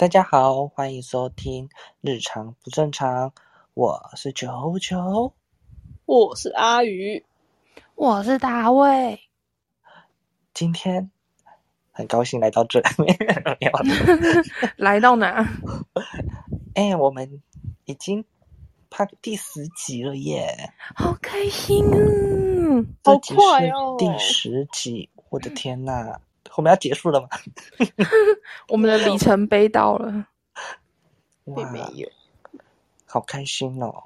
大家好，欢迎收听《日常不正常》，我是球球，我是阿鱼，我是大卫。今天很高兴来到这里，来到哪？哎，我们已经拍第十集了耶！好开心啊！好快哦！第十集，我的天呐！我们要结束了吗？我们的里程碑到了，并没有，好开心哦！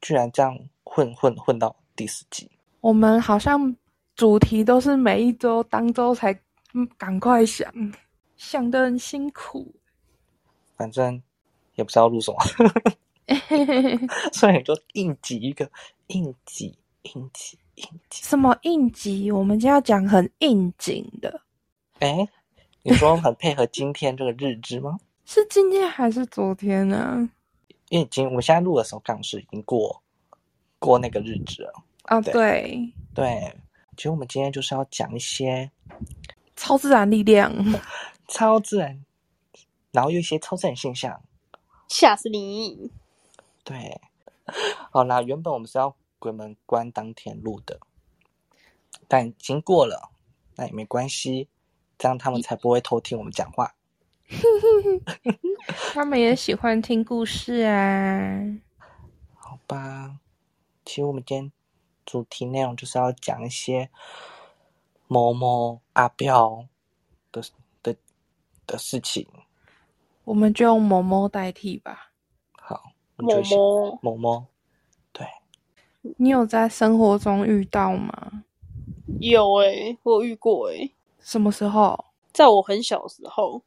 居然这样混混混到第四集。我们好像主题都是每一周当周才赶快想，想的很辛苦。反正也不知道录什么，所以就应急一个应急应急应急。什么应急？我们就要讲很应景的。哎，你说很配合今天这个日子吗？是今天还是昨天呢？因为今我们现在录的时候，刚是已经过过那个日子了。啊，对对，其实我们今天就是要讲一些超自然力量、超自然，然后有一些超自然现象，吓死你！对，好啦，原本我们是要鬼门关当天录的，但已经过了，那也没关系。这样他们才不会偷听我们讲话。他们也喜欢听故事啊。好吧，其实我们今天主题内容就是要讲一些某某阿彪的的的事情。我们就用某某代替吧。好，某某某某，对。你有在生活中遇到吗？有诶，我遇过诶。什么时候？在我很小的时候，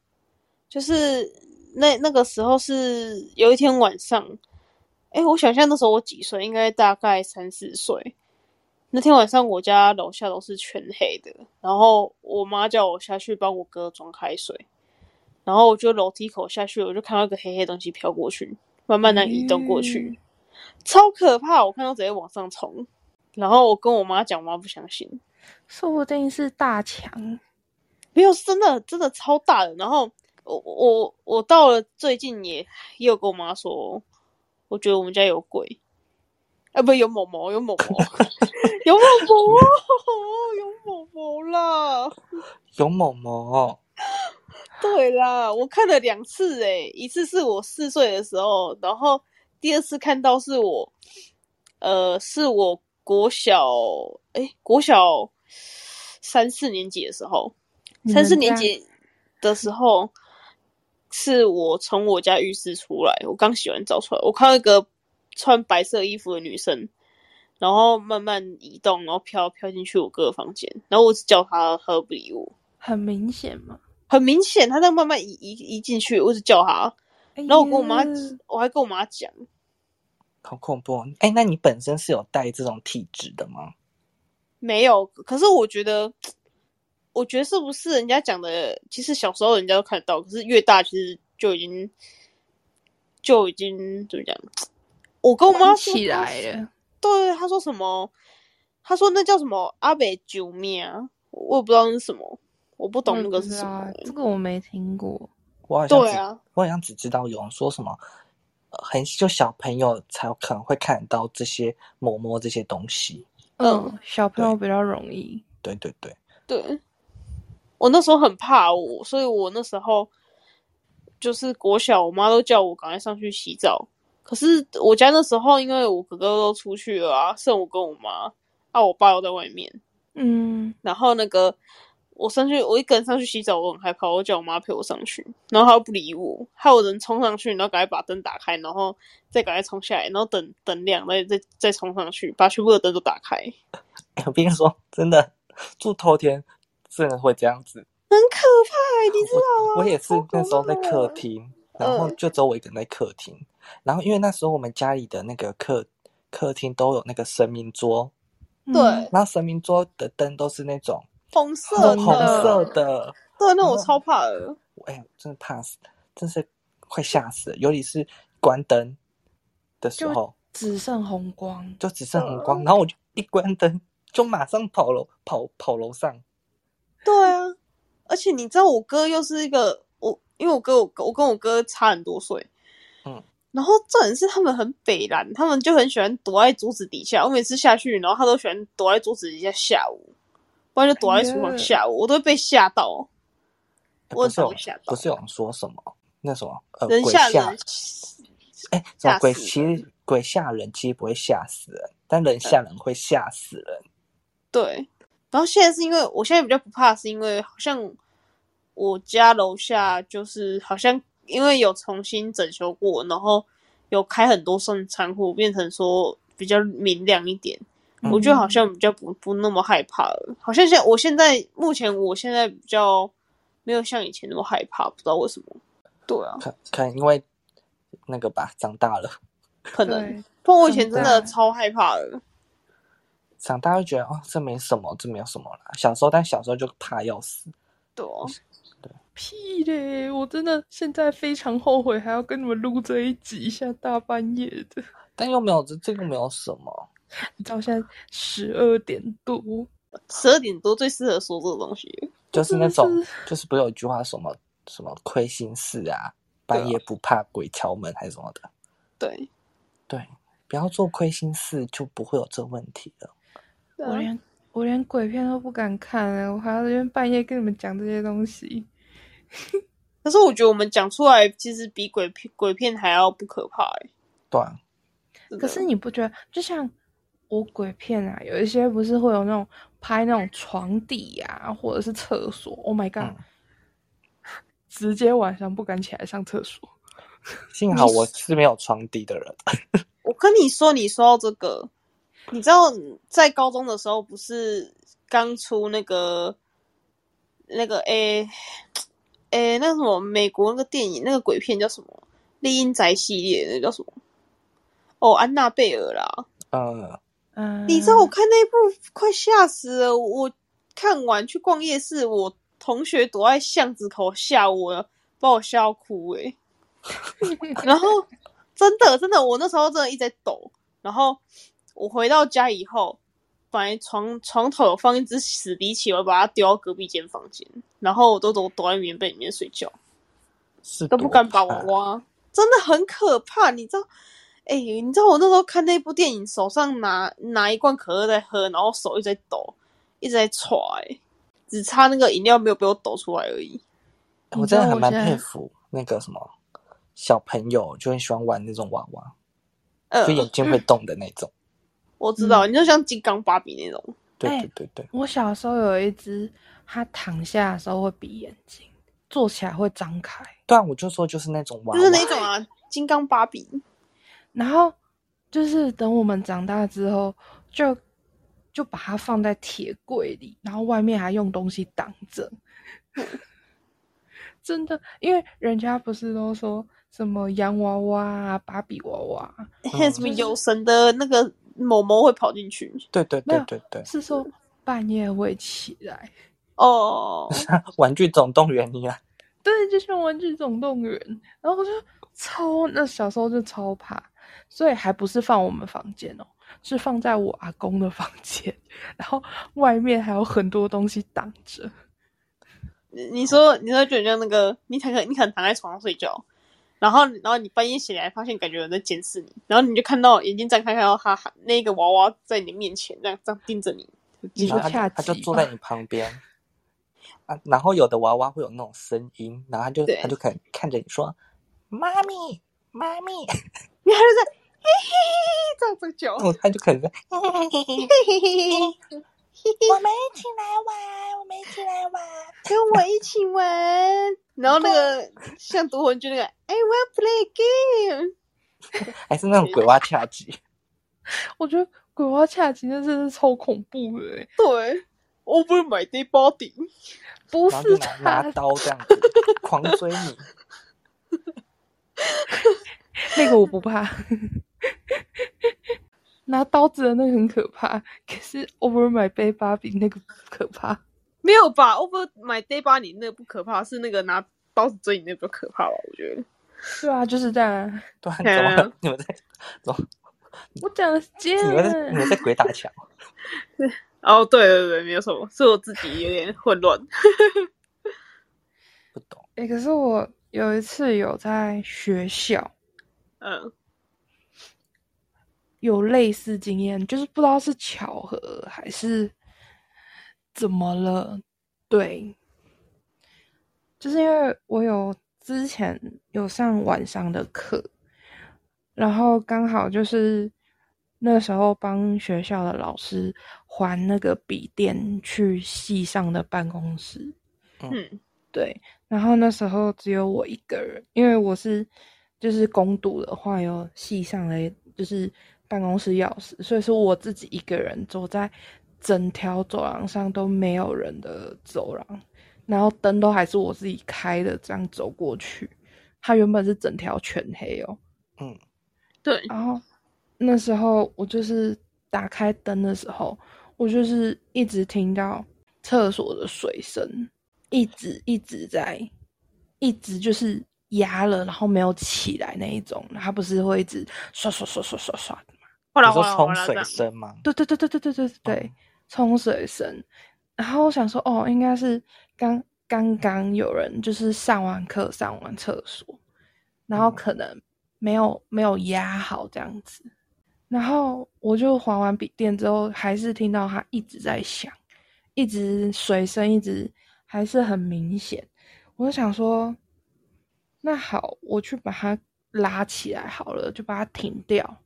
就是那那个时候是有一天晚上，哎，我想象那时候我几岁？应该大概三四岁。那天晚上我家楼下都是全黑的，然后我妈叫我下去帮我哥装开水，然后我就楼梯口下去，我就看到一个黑黑东西飘过去，慢慢的移动过去，超可怕！我看到直接往上冲，然后我跟我妈讲，我妈不相信。说不定是大强，没有，真的真的超大的。然后我我我到了最近也也有跟我妈说，我觉得我们家有鬼，啊不有某某有某某 有某某哦有某某啦，有某某，对啦，我看了两次诶，一次是我四岁的时候，然后第二次看到是我呃是我国小诶国小。三四年级的时候，三四年级的时候，是我从我家浴室出来，我刚洗完澡出来，我看到一个穿白色衣服的女生，然后慢慢移动，然后飘飘进去我哥的房间，然后我只叫他，他不理我，很明显嘛，很明显，他在慢慢移移移进去，我只叫他，然后我跟我妈，我还跟我妈讲，好恐怖，哎，那你本身是有带这种体质的吗？没有，可是我觉得，我觉得是不是人家讲的？其实小时候人家都看得到，可是越大其实就已经就已经怎么讲？我跟我妈起来了。对，她说什么？她说那叫什么阿北九面啊？我也不知道那是什么，我不懂那个是什么。这个我没听过。我好像对啊，我好像只知道有人说什么，很就小朋友才可能会看到这些摸摸这些东西。嗯，小朋友比较容易。对对对对，我那时候很怕我，所以我那时候就是国小，我妈都叫我赶快上去洗澡。可是我家那时候，因为我哥哥都出去了啊，剩我跟我妈，啊，我爸又在外面。嗯，然后那个。我上去，我一个人上去洗澡，我很害怕。我叫我妈陪我上去，然后她又不理我，还有人冲上去，然后赶快把灯打开，然后再赶快冲下来，然后等等亮，再再再冲上去，把全部的灯都打开。我跟你说，真的住头天真的会这样子。很可怕、欸，你知道吗？我也是那时候在客厅，然后嗯就只有我一个人在客厅，然后因为那时候我们家里的那个客客厅都有那个神明桌，对嗯然后神明桌的灯都是那种红色红的，红色的，对，那我超怕的。哎呀，真的怕死，真是快吓死了，尤其是关灯的时候，只剩红光，就只剩红光，然后我就一关灯就马上跑楼跑跑楼上，对啊，而且你知道我哥又是一个我，因为我哥我我跟我哥差很多岁，嗯，然后重点是他们很北蓝，他们就很喜欢躲在桌子底下。我每次下去，然后他都喜欢躲在桌子底下吓我，不然就躲在厨房吓我，我都会被吓到。我有常被吓到不是有人说什么那什么呃人鬼吓吓人，哎，什么鬼？其实鬼吓人其实不会吓死人，但人吓人会吓死人。对。然后现在是因为我现在比较不怕，是因为好像我家楼下就是好像因为有重新整修过，然后有开很多扇窗户，变成说比较明亮一点。嗯我觉得好像比较不不那么害怕了。好像现在我现在目前我现在比较没有像以前那么害怕，不知道为什么。对啊，可可能因为那个吧，长大了，可能。不过我以前真的超害怕的。长大就觉得哦，这没什么，这没有什么啦。小时候，但小时候就怕要死。对啊，屁嘞！我真的现在非常后悔，还要跟你们录这一集，下大半夜的。但又没有这这个没有什么，你知道现在十二点多，十二点多最适合说这个东西。就是那种就是不是有一句话什么什么亏心事啊，半夜不怕鬼敲门还是什么的。对，对，不要做亏心事，就不会有这问题了。啊我连我连鬼片都不敢看了，我还要在这边半夜跟你们讲这些东西。可是我觉得我们讲出来，其实比鬼片鬼片还要不可怕、欸。对啊，可是你不觉得，就像我鬼片啊，有一些不是会有那种拍那种床底呀、或者是厕所，Oh my god，、嗯直接晚上不敢起来上厕所。幸好我是没有床底的人。我跟你说，你说到这个，你知道在高中的时候不是刚出那个那个诶诶、那什么美国那个电影那个鬼片叫什么《丽英宅》系列，那叫什么？哦，安娜贝尔啦。嗯，嗯，你知道我看那一部快吓死了，我看完去逛夜市，我同学躲在巷子口吓我，把我吓到哭诶、然后真的真的，我那时候真的一直在抖。然后我回到家以后，本来床床头有放一只死敌棋，我把它丢到隔壁间房间，然后我都躲躲在棉被里面睡觉，是都不敢把我挖，真的很可怕。你知道？哎、你知道我那时候看那部电影，手上拿拿一罐可乐在喝，然后手一直在抖，一直在踹、欸，只差那个饮料没有被我抖出来而已。我真的还蛮佩服那个什么小朋友，就很喜欢玩那种娃娃，嗯就，眼睛会动的那种。我知道，你就像金刚芭比那种。对哎对对对，我小时候有一只，它躺下的时候会闭眼睛，坐起来会张开，对啊，我就说就是那种娃娃，就是那种啊，金刚芭比。然后就是等我们长大之后，就就把它放在铁柜里，然后外面还用东西挡着。真的，因为人家不是都说什么洋娃娃啊、芭比娃娃，还有什么有神的那个某某会跑进去对对对对对，是说半夜会起来。哦，玩具总动员你啊，对，就像《玩具总动员》，然后我就超那小时候就超怕，所以还不是放我们房间哦，是放在我阿公的房间，然后外面还有很多东西挡着。你你说你说就很像那个，你可能你可能躺在床上睡觉，然后然后你半夜醒来发现感觉有人在监视你，然后你就看到眼睛张开看到他那个娃娃在你面前这样这样盯着你，你说他就他就坐在你旁边啊，然后有的娃娃会有那种声音，然后他就他就可能看着你说妈咪妈咪，女孩子嘿嘿，这然脚，他就开始嘿嘿嘿嘿嘿。嘿嘿嘿，我们一起来玩，我们一起来玩，跟我一起玩。然后那个像夺魂就那个，哎，我要 play game，还是那种鬼娃恰吉？我觉得鬼娃恰吉那真是超恐怖嘞。对，over my body，不是他。拿刀这样子狂追你。那个我不怕，拿刀子的那个很可怕，可是 over my dead body 那个不可怕。没有吧？over my dead body 那个不可怕，是那个拿刀子追你那个比较可怕吧？我觉得。对啊，就是这样啊。对啊，对啊怎么了？你们在怎么？我讲的是这你们在你样。们在鬼打墙？对哦，对对对，没有什么，是我自己有点混乱。不懂。哎、可是我有一次有在学校嗯有类似经验，就是不知道是巧合还是怎么了。对，就是因为我有之前有上晚上的课，然后刚好就是那时候帮学校的老师还那个笔电去系上的办公室。嗯对，然后那时候只有我一个人，因为我是就是攻读的话有系上的就是办公室钥匙，所以是我自己一个人走在整条走廊上都没有人的走廊，然后灯都还是我自己开的，这样走过去。它原本是整条全黑哦，嗯，对，然后那时候我就是打开灯的时候，我就是一直听到厕所的水声，一直一直在，一直就是压了，然后没有起来那一种。它不是会一直刷刷刷刷刷刷的吗？你哗啦哗啦哗说冲水。声吗？对对对对对对对对，嗯冲水声。然后我想说，哦，应该是刚刚刚有人就是上完课上完厕所，然后嗯可能没有没有压好这样子。然后我就还完笔电之后，还是听到它一直在响，一直水声一直还是很明显。我就想说，那好，我去把它拉起来好了，就把它停掉。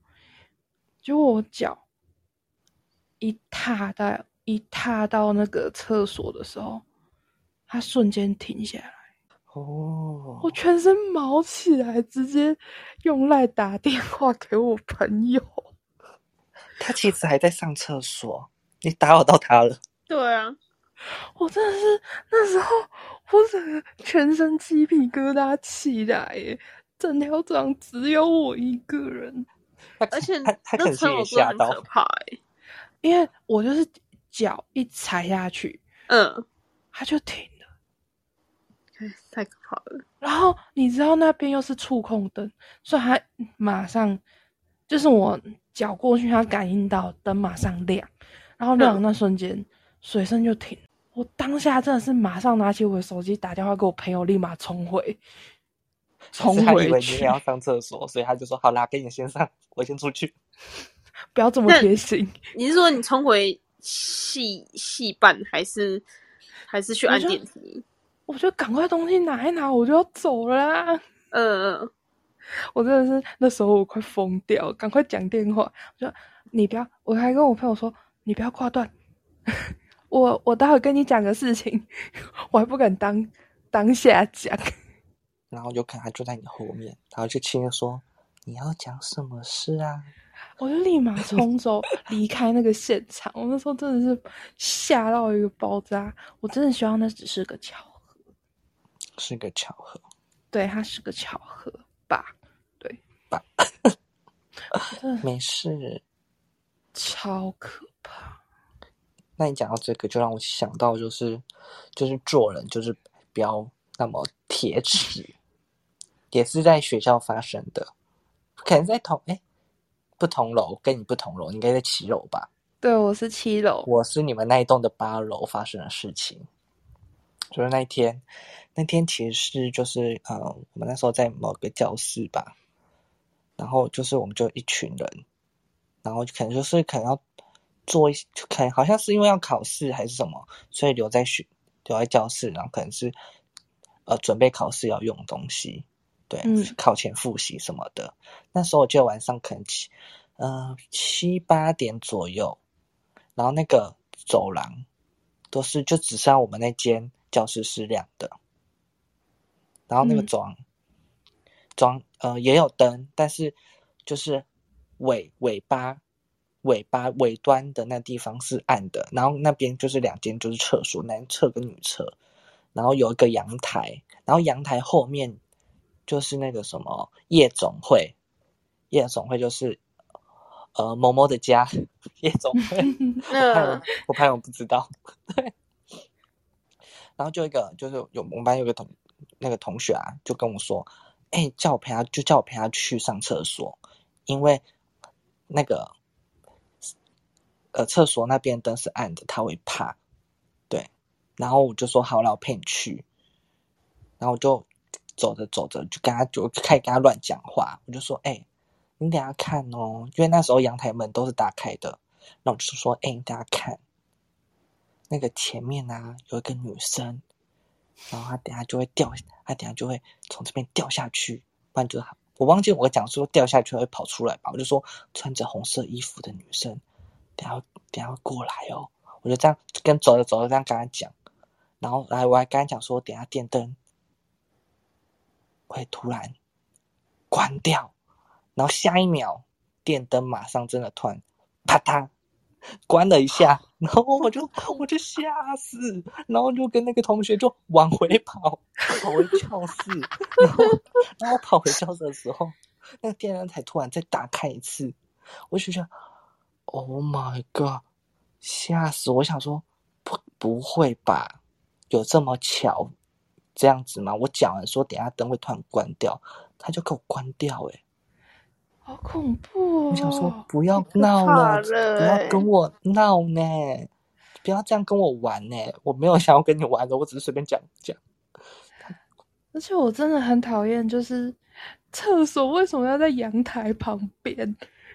结果我脚一踏到一踏到那个厕所的时候，它瞬间停下来，哦我，全身毛起来，直接用赖打电话给我朋友。他其实还在上厕所，你打扰到他了。对啊，我真的是那时候，我整个全身鸡皮疙瘩起来耶，整条走廊只有我一个人，他而且那能是也车我吓到很可，怕哎。因为我就是脚一踩下去，嗯，它就停了。太可怕了。然后你知道那边又是触控灯，所以它马上就是我脚过去，它感应到灯马上亮，然后亮的那瞬间、水声就停。我当下真的是马上拿起我的手机打电话给我朋友，立马冲回，冲回他以为你也，要上厕所，所以他就说好啦，给你先上，我先出去。不要这么那贴心。你是说你冲回戏戏办，还是还是去按电梯？我就赶快东西拿一拿，我就要走了啊！嗯嗯，我真的是那时候我快疯掉，赶快讲电话。我说你不要，我还跟我朋友说你不要挂断，我我待会跟你讲个事情，我还不敢当当下讲。然后有可能他就在你后面，然后就轻声说你要讲什么事啊？我就立马冲走，离开那个现场。我那时候真的是吓到一个爆炸，我真的希望那只是个巧合，是个巧合。对，它是个巧合吧？对吧？没事。超可怕。那你讲到这个，就让我想到就是就是做人就是不要那么铁齿，也是在学校发生的，可能在同哎不同楼，跟你不同楼，你应该在七楼吧？对，我是七楼。我是你们那一栋的八楼发生的事情，就是那一天，那天其实是就是呃，我们那时候在某个教室吧，然后就是我们就一群人，然后可能就是可能要做一，可能好像是因为要考试还是什么，所以留在学留在教室，然后可能是呃准备考试要用东西，对，嗯考前复习什么的。那时候我记得晚上可能七呃七八点左右，然后那个走廊都是就只剩我们那间教室是亮的，然后那个嗯走廊走廊呃也有灯，但是就是尾尾巴尾巴尾端的那地方是暗的，然后那边就是两间就是厕所，男厕跟女厕，然后有一个阳台，然后阳台后面就是那个什么夜总会，夜总会就是呃某某的家夜总会，我怕有嗯我怕我不知道，对。然后就一个就是有我们班有个同那个同学啊，就跟我说，哎、叫我陪他，就叫我陪他去上厕所，因为那个呃厕所那边灯是暗的，他会怕。对，然后我就说好了，我陪你去。然后我就走着走着就跟他就开始跟他乱讲话，我就说，哎、你等下看哦，因为那时候阳台门都是打开的，那我就说，哎、你等下看，那个前面啊有一个女生，然后她等下就会掉，她等下就会从这边掉下去，不然就是她我忘记我讲说掉下去会跑出来吧，我就说穿着红色衣服的女生，等下等下过来哦，我就这样跟走着走着这样跟他讲，然后来我还跟他讲说，等下电灯会突然关掉，然后下一秒电灯马上真的突然啪嗒关了一下，然后我就我就吓死，然后就跟那个同学就往回跑，跑回教室，然后 然后跑回教室的时候，那个电灯才突然再打开一次，我就觉得 Oh my god，吓死我！想说不不会吧，有这么巧这样子吗？我讲完说等下灯会突然关掉，他就给我关掉、欸，好恐怖哦！我想说不要闹怕了，了不要欸跟我闹呢，不要这样跟我玩呢，我没有想要跟你玩的，我只是随便讲讲。而且我真的很讨厌，就是厕所为什么要在阳台旁边？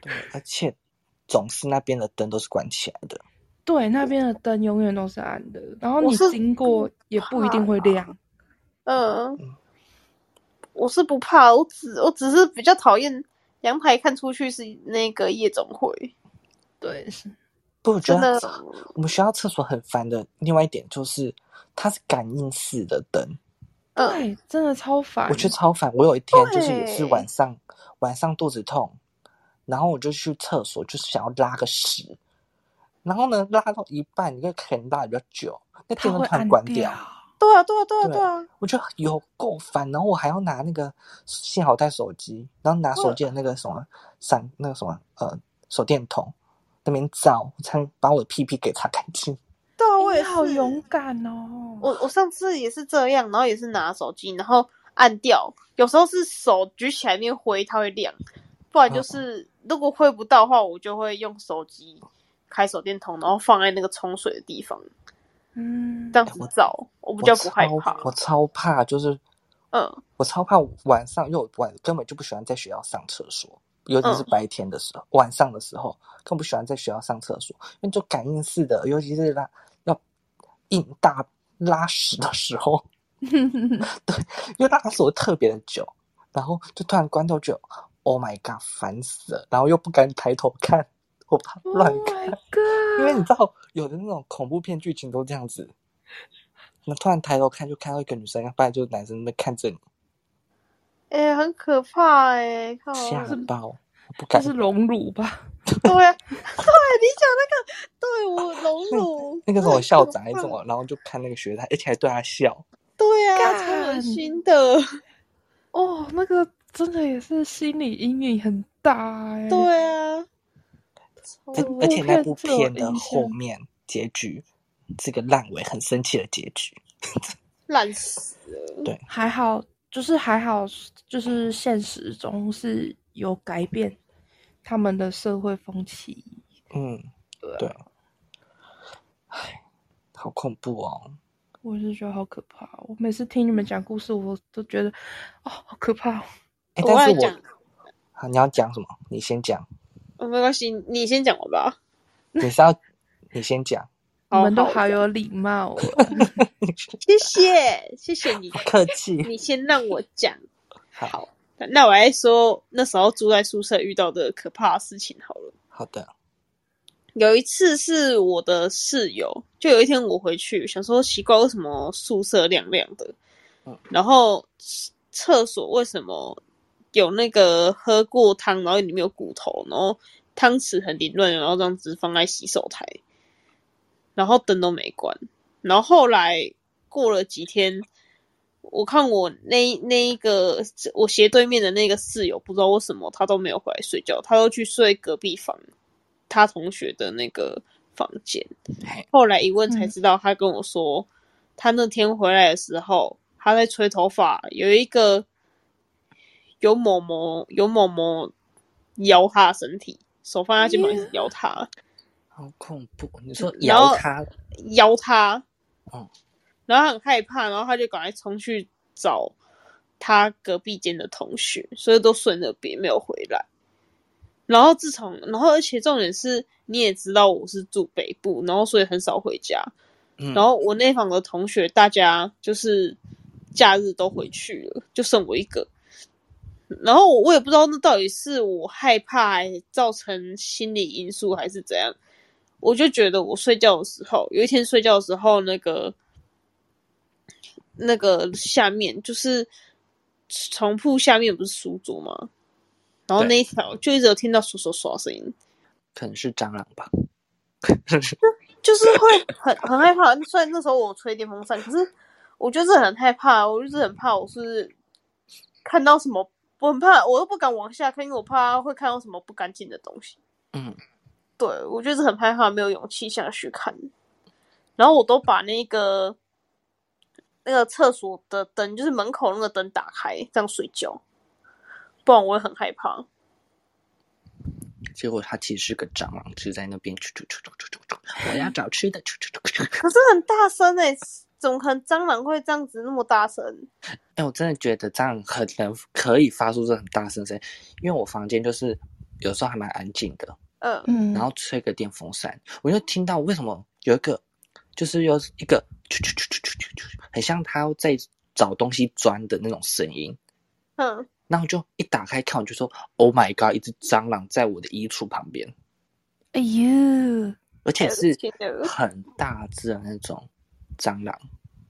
对，而且总是那边的灯都是关起来的。对，那边的灯永远都是暗的，然后你经过也不一定会亮。嗯，我是不怕，我只我只是比较讨厌阳台看出去是那个夜总会，对，是不，我觉真的得我们学校厕所很烦的另外一点就是它是感应式的灯，嗯，对，真的超烦。我觉得超烦。我有一天就是也是晚上晚上肚子痛，然后我就去厕所，就是想要拉个屎，然后呢拉到一半，因为可能拉比较久，那它电灯突然关掉。对啊，对啊，对啊，对对啊，我觉得有够烦，然后我还要拿那个幸好带手机，然后拿手机的那个什么闪那个什么呃手电筒那边照，我才能把我的屁屁给擦干净。对啊，我也你好。勇敢哦！我我上次也是这样，然后也是拿手机，然后按掉，有时候是手举起来面挥，它会亮，不然就是如果挥不到的话，我就会用手机开手电筒，然后放在那个冲水的地方，嗯。这，样子照，我比较不害怕。我超我超怕，就是嗯，我超怕晚上，因为我晚根本就不喜欢在学校上厕所，尤其是嗯。白天的时候，晚上的时候更不喜欢在学校上厕所，因为就感应式的，尤其是拉要硬大拉屎的时候，对因为拉屎会特别的久，然后就突然关掉，就 Oh my god，烦死了，然后又不敢抬头看，我怕 Oh 乱看。因为你知道，有的那种恐怖片剧情都这样子，那突然抬头看，就看到一个女生，不然就是男生在看着你，哎、很可怕哎、靠！吓爆，不这敢。是荣辱吧？对啊，对你讲那个，对我荣辱 那个时候校长还是是什么，然后就看那个学生，而且还对他笑，对啊，干超恶心的。哦，那个真的也是心理阴影很大哎、对啊，而且那部片的后面结局这个烂尾，很生气的结局。烂死了。对，还好，就是还好，就是现实中是有改变他们的社会风气。嗯，对啊对，唉，好恐怖哦。我是觉得好可怕。我每次听你们讲故事，我都觉得哦，好可怕哦。但是我，好，你要讲什么？你先讲，哦，没关系，你先讲我吧。你是要你先讲，你们都好好有礼貌哦。谢谢，谢谢你不，客气。你先让我讲。好那我来说那时候住在宿舍遇到的可怕的事情好了。好的，有一次是我的室友，就有一天我回去想说奇怪为什么宿舍亮亮的，嗯然后厕所为什么有那个喝过汤，然后里面有骨头，然后汤匙很凌乱，然后这样子放在洗手台，然后灯都没关。然后后来过了几天，我看我那那一个我斜对面的那个室友，不知道为什么他都没有回来睡觉，他都去睡隔壁房他同学的那个房间。嘿后来一问才知道，他跟我说，他那天回来的时候，他在吹头发，有一个有某某有某某摇他的身体，手放在他肩膀一直摇他，好恐怖！你说摇他，摇他，哦，然后他很害怕，然后他就赶快冲去找他隔壁间的同学，所以都顺着别没有回来。然后自从，然后而且重点是，你也知道我是住北部，然后所以很少回家。嗯，然后我那房的同学，大家就是假日都回去了，就剩我一个。然后我也不知道那到底是我害怕，造成心理因素，还是怎样。我就觉得我睡觉的时候，有一天睡觉的时候，那个那个下面就是床铺下面不是书桌吗？然后那一条就一直有听到刷刷刷的声音，可能是蟑螂吧。就是会很很害怕。虽然那时候我吹电风扇，可是我就是很害怕，我就是很怕我是看到什么，我很怕，我都不敢往下看，因为我怕会看到什么不干净的东西。嗯，对我就是很害怕，没有勇气下去看。然后我都把那个那个厕所的灯，就是门口那个灯打开，这样睡觉，不然我会很害怕。结果它其实是个蟑螂，就在那边啾啾啾啾啾啾啾，我要找吃的，啾啾啾啾啾。可是很大声哎、怎么可能蟑螂会这样子那么大声？哎、我真的觉得蟑螂很能可以发出这很大声声，因为我房间就是有时候还蛮安静的，嗯嗯，然后吹个电风扇，我就听到为什么有一个，就是有一个啾啾啾啾啾啾啾，很像它在找东西钻的那种声音。嗯，然后就一打开看，我就说：“Oh my god！” 一只蟑螂在我的衣橱旁边，哎呦，而且是很大只的那种蟑螂。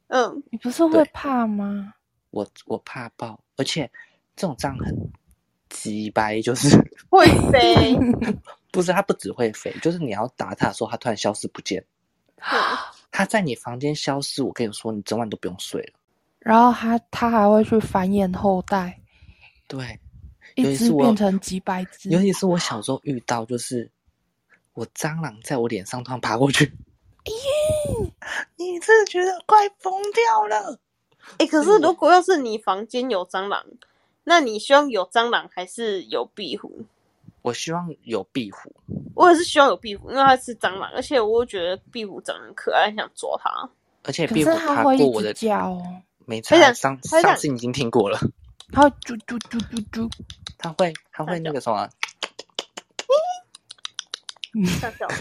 嗯，你不是会怕吗？我我怕爆，而且这种蟑螂很鸡掰，就是 会飞。不是它不只会飞，就是你要打它的时候，它突然消失不见。它在你房间消失，我跟你说，你整晚都不用睡了。然后它它还会去繁衍后代，对，一只变成几百只。尤其是我小时候遇到，就是我蟑螂在我脸上突然爬过去，你真的觉得快疯掉了？哎、可是如果要是你房间有蟑螂，那你希望有蟑螂还是有壁虎？我希望有壁虎，我也是希望有壁虎，因为它是蟑螂，而且我又觉得壁虎长得很可爱，很想抓它。而且壁虎爬过我的，叫哦，没它想差。上上次已经听过了，它会啾啾啾啾啾。它会它会那个什么，这样叫嘿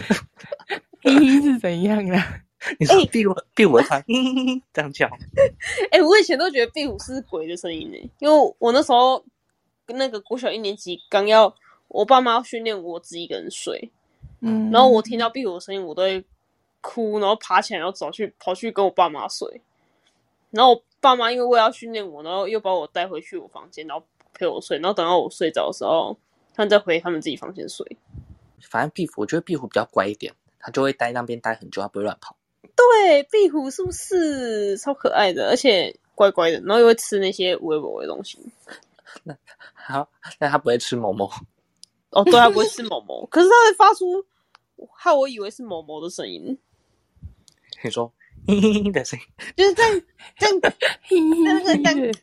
嘿 是怎样啊？你说壁虎壁虎会突然这样叫，哎、我以前都觉得壁虎是鬼的声音呢，因为我那时候那个国小一年级刚要，我爸妈要训练我自己一个人睡，嗯，然后我听到壁虎的声音，我都会哭，然后爬起来，然后走去跑去跟我爸妈睡。然后我爸妈因为为了要训练我，然后又把我带回去我房间，然后陪我睡，然后等到我睡着的时候，他们再回他们自己房间睡。反正壁虎，我觉得壁虎比较乖一点，它就会待那边待很久，它不会乱跑。对，壁虎是不是超可爱的，而且乖乖的，然后又会吃那些无微不微的东西。那好，但它不会吃某某，哦，对，它不会吃某某，可是它会发出害我以为是某某的声音，你说的声音，就是这样 这样嘿那个那嘿个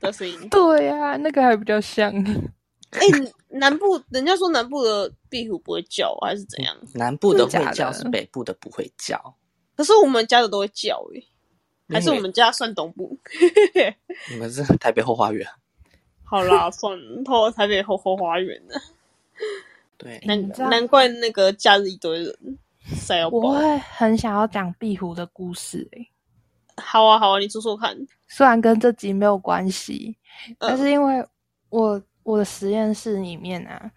的声音。对呀、那个还比较像。哎、南部人家说南部的壁虎不会叫，还是怎样？南部的会叫，的是北部的不会叫。可是我们家的都会叫诶、还是我们家算东部？你们是台北后花园？好啦，算了，后台北后后花园的，对，难难怪那个假日一堆人塞要爆。我会很想要讲壁虎的故事诶、好啊，好啊，你说说看。虽然跟这集没有关系，但嗯是因为我我的实验室里面啊，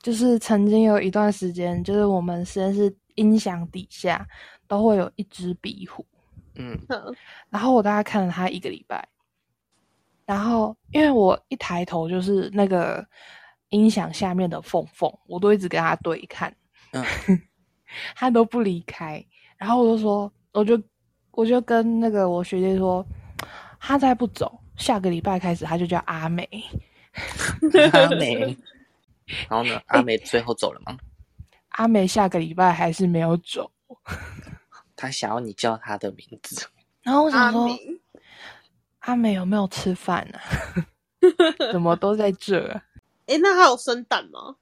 就是曾经有一段时间，就是我们实验室音响底下都会有一只壁虎，嗯，嗯然后我大概看了它一个礼拜，然后因为我一抬头就是那个音响下面的缝缝，我都一直跟它对看，嗯，它都不离开。然后我就说，我就我就跟那个我学姐说，它再不走，下个礼拜开始它就叫阿美。阿美，然后呢？阿美最后走了吗？阿美下个礼拜还是没有走。他想要你叫他的名字。然后我想说，阿美，阿美有没有吃饭呢、怎么都在这、啊？哎，那他有生蛋吗？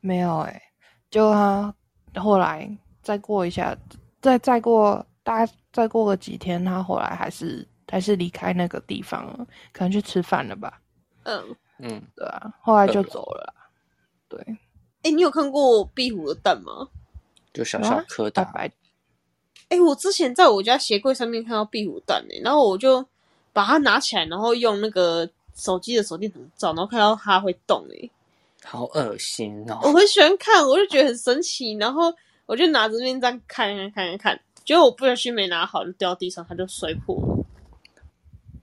没有哎、就他后来再过一下，再再过大概再过个几天，他后来还是还是离开那个地方了，可能去吃饭了吧？嗯，嗯，对啊，后来就走了啦。对，哎，你有看过壁虎的蛋吗？就小小颗蛋啊。白白哎，我之前在我家鞋柜上面看到壁虎蛋诶，然后我就把它拿起来，然后用那个手机的手电筒照，然后看到它会动诶，好恶心哦我哦！很喜欢看，我就觉得很神奇，然后我就拿着那边这样看看看看看，结果我不小心没拿好，就掉地上，它就摔破了。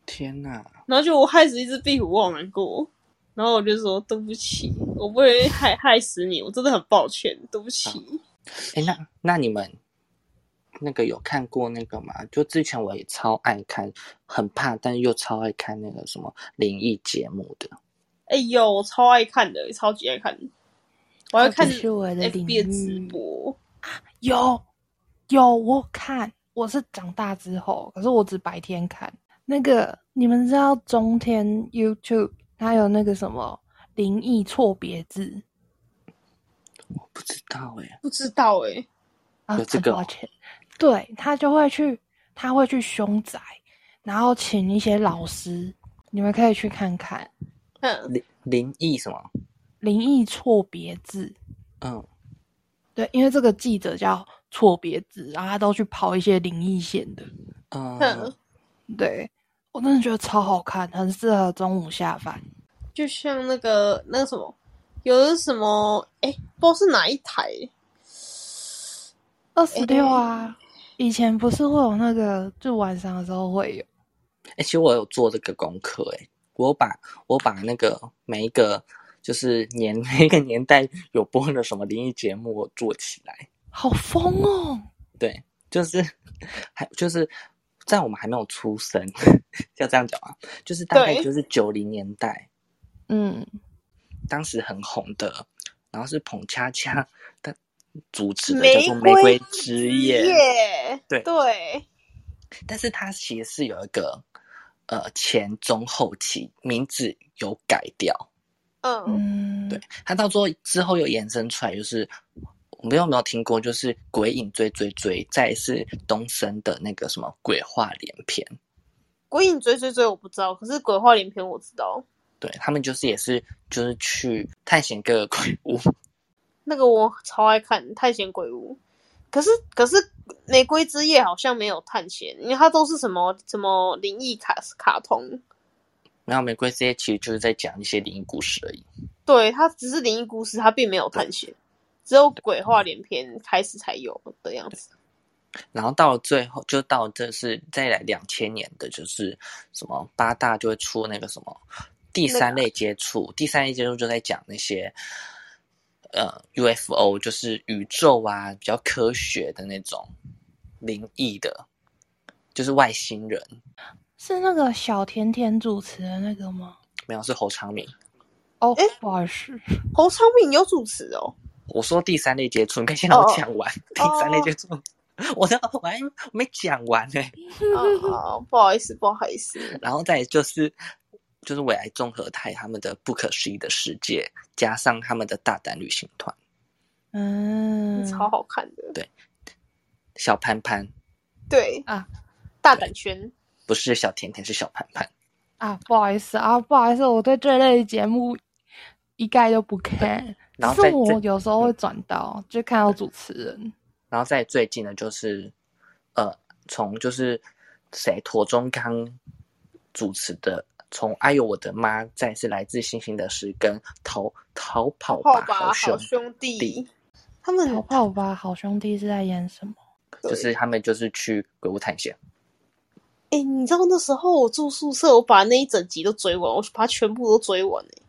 天哪！然后就我害死一只壁虎，我好难过。然后我就说对不起，我不会害害死你，我真的很抱歉，对不起。哎，那那你们那个有看过那个吗？就之前我也超爱看，很怕，但又超爱看那个什么灵异节目的。哎呦，我超爱看的，超级爱看。我要看这是我的领 FB 的直域播，有有我看，我是长大之后，可是我只白天看。那个你们知道中天 YouTube 它有那个什么灵异错别字我不知道哎，不知道哎、啊？有这个抱歉，对他就会去，他会去凶宅，然后请一些老师，你们可以去看看嗯，灵灵异什么？灵异错别字。嗯，对，因为这个记者叫错别字，然后他都去跑一些灵异线的。嗯嗯，对我真的觉得超好看，很适合中午下饭。就像那个那个什么，有的什么哎、不知道是哪一台，二十六啊，以前不是会有那个，就晚上的时候会有。哎、其实我有做这个功课，哎，我把我把那个每一个就是年 每一个年代有播的什么灵异节目，我做起来。好疯哦！对，就是还就是在我们还没有出生，要这样讲啊，就是大概就是九零年代，嗯，当时很红的，然后是彭恰恰的主持的，叫做《玫瑰瑰之夜》，耶，对。对，但是它其实是有一个呃前中后期名字有改掉，嗯，嗯，对，它到时候之后又延伸出来，就是我们有没有听过，就是鬼影追追追，再是东升的那个什么鬼话连篇，鬼影追追追我不知道，可是鬼话连篇我知道，对他们就是也是就是去探险各个鬼屋，那个我超爱看《探险鬼屋》，可是可是《玫瑰之夜》好像没有探险，因为它都是什么什么灵异卡卡通，然后玫瑰之夜其实就是在讲一些灵异故事而已。对，它只是灵异故事，它并没有探险，只有鬼话连篇开始才有的样子。然后到了最后，就到这是再来两千年的，就是什么八大就会出那个什么第三类接触，第三类接触就在讲那些呃 UFO，就是宇宙啊比较科学的那种灵异的，就是外星人。是那个小甜甜主持的那个吗？没有是侯昌明，哦哎，不好意思，侯昌明有主持哦，我说第三类接触，你可以先让我哦讲完。第三类接触，我的我还没讲完呢、啊，不好意思，不好意思，然后再就是就是未来综合台他们的不可思议的世界，加上他们的大胆旅行团嗯，超好看的，对小潘潘，对啊，大胆圈，不是小甜甜，是小潘潘。啊，不好意思啊，不好意思，我对这类的节目一概都不看。然后是我有时候会转到，就看到主持人。然后在最近的就是呃，从就是谁陀中康主持的。从哎呦我的妈，再是来自星星的诗跟逃逃跑吧好吧，好兄兄弟弟，他们逃跑吧，好兄弟是在演什么？就是他们就是去鬼屋探险。哎、你知道那时候我住宿舍，我把那一整集都追完，我把它全部都追完哎、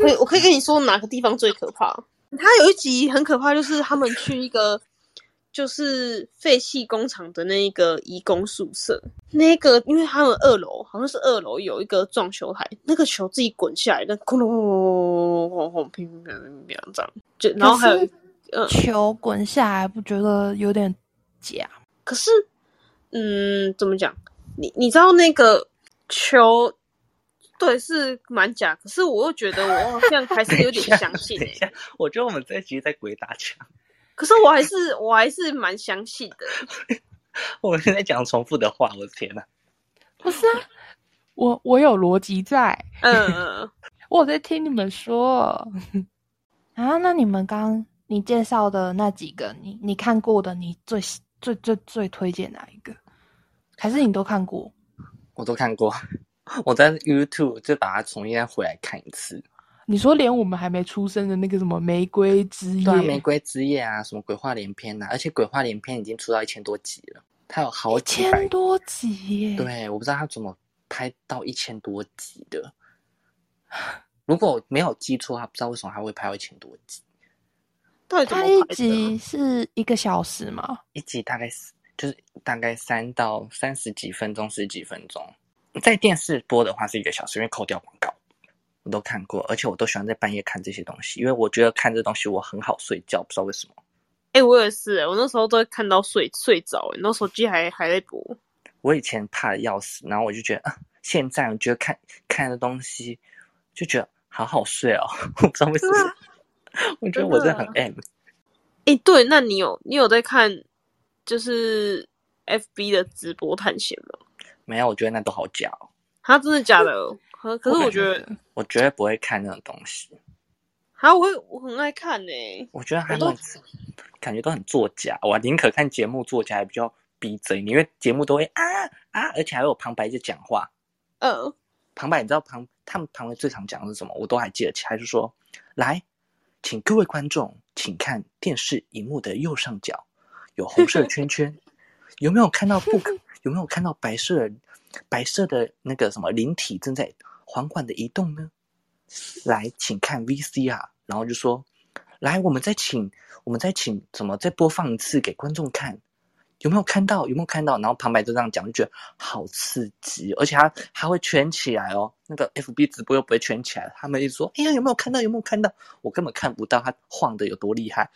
我我可以跟你说哪个地方最可怕。他有一集很可怕，就是他们去一个就是废弃工厂的那一个移工宿舍，那个因为他们二楼好像是二楼有一个撞球台，那个球自己滚下来，那轰隆轰隆轰隆轰隆乒乒乓乓乒乓这样，就然后还有，球滚下来，不觉得有点假？可是嗯，怎么讲？你你知道那个球？对，是蛮假，可是我又觉得我好像还是有点 相信欸、等一下，我觉得我们这一集在鬼打墙，可是我还是我还是蛮相信的。我们现在讲重复的话，我的天呐！不是啊，我我有逻辑在，嗯，我在听你们说啊。那你们刚你介绍的那几个，你你看过的，你最最最最推荐哪一个？还是你都看过？我都看过，我在 YouTube 就把它重新再回来看一次。你说连我们还没出生的那个什么玫瑰之夜，对啊，玫瑰之夜啊，什么鬼话连篇呐、而且鬼话连篇已经出到一千多集了，它有好几千多集耶！，对，我不知道他怎么拍到一千多集的。如果我没有记错，他不知道为什么他会拍到一千多集，到底怎它一？集是一个小时吗？一集大概是就是大概三到三十几分钟，十几分钟。在电视播的话是一个小时，因为扣掉广告，我都看过，而且我都喜欢在半夜看这些东西，因为我觉得看这东西我很好睡觉，不知道为什么。哎、我也是、欸，我那时候都会看到睡睡着、欸，那手机还还在播。我以前怕的要死，然后我就觉得啊，现在我觉得看看的东西就觉得好好睡哦，我不知道为什么，我觉得我真的很 M。哎、对，那你有你有在看就是 FB 的直播探险吗？没有，我觉得那都好假哦，他真的假的？可可是我觉得，我绝对不会看那种东西。啊，我会我很爱看呢、我觉得他们感觉都很作假，我宁可看节目作假还比较逼真，因为节目都会啊啊，而且还有旁白在讲话。嗯，旁白你知道旁他们旁白最常讲的是什么？我都还记得起来，就说来，请各位观众请看电视荧幕的右上角有红色圈圈，有没有看到不可？有没有看到白色的白色的那个什么灵体正在缓缓的移动呢？来，请看 VCR，然后就说，来，我们再请，我们再请什么，再播放一次给观众看，有没有看到？有没有看到？然后旁白就这样讲，就觉得好刺激，而且他还会圈起来哦，那个 FB 直播又不会圈起来，他们一说，哎呀，有没有看到？有没有看到？我根本看不到他晃的有多厉害。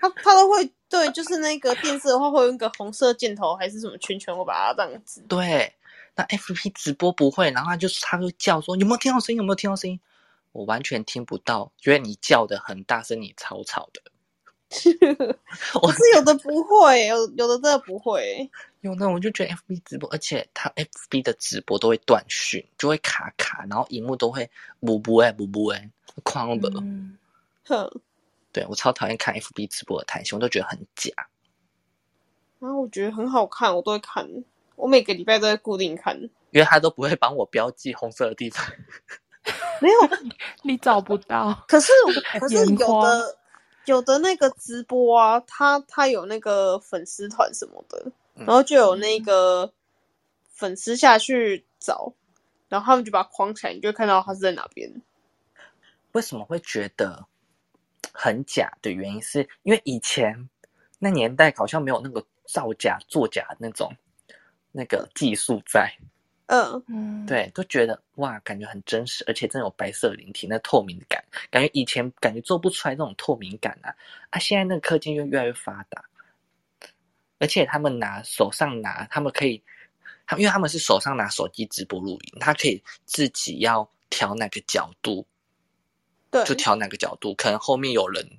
他他都会对，就是那个电视的话会用一个红色箭头还是什么圈圈，会把它这样子。对，那 FB 直播不会，然后他就他就叫说有没有听到声音？有没有听到声音？我完全听不到，觉得你叫的很大声，你吵吵的。我是有的不会，有有的真的不会。有那我就觉得 FB 直播，而且他 FB 的直播都会断讯，就会卡卡，然后荧幕都会不不哎不不哎框的。嗯，哼，对我超讨厌看 FB 直播的弹性，我都觉得很假。然后我觉得很好看，我都会看。我每个礼拜都会固定看。因为他都不会帮我标记红色的地方。没有，你找不到，可是 可是有的有的那个直播啊，他他有那个粉丝团什么的，嗯然后就有那个粉丝下去找，然后他们就把它框起来，你就会看到他是在哪边。为什么会觉得很假的原因，是因为以前那年代好像没有那个造假、作假那种那个技术在，嗯，嗯，，对，都觉得哇，感觉很真实，而且真的有白色灵体，那透明感，感觉以前感觉做不出来那种透明感啊，啊，现在那个科技又越来越发达，而且他们拿手上拿，他们可以，他因为他们是手上拿手机直播录影，他可以自己要调哪个角度，对，就调哪个角度，可能后面有人，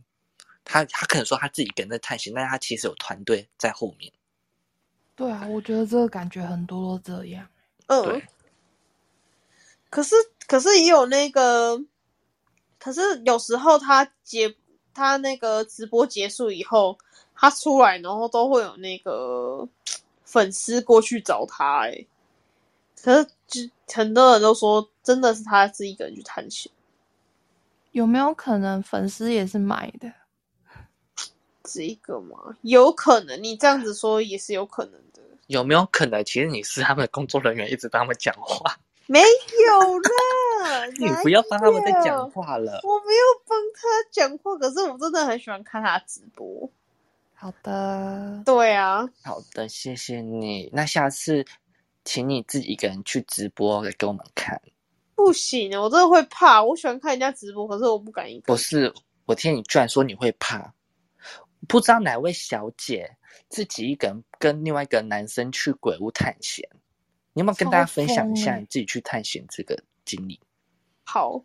他他可能说他自己一个人在探险，但是他其实有团队在后面。对啊，我觉得这个感觉很多都这样。嗯对，，可是可是也有那个，可是有时候他结他那个直播结束以后，他出来，然后都会有那个粉丝过去找他、欸，可是就很多人都说，真的是他自己一个人去探险，有没有可能粉丝也是买的？这个吗？有可能，你这样子说也是有可能的。有没有可能，其实你是他们的工作人员，一直帮他们讲话？没有啦，你不要帮他们在讲话了。我没有帮他讲话，可是我真的很喜欢看他直播。好的，对啊，好的，谢谢你。那下次请你自己一个人去直播给我们看。不行，我真的会怕。我喜欢看人家直播，可是我不敢一个人。不是，我听你居然说你会怕，不知道哪位小姐自己一个人跟另外一个男生去鬼屋探险，你有没有跟大家分享一下你自己去探险这个经历？好，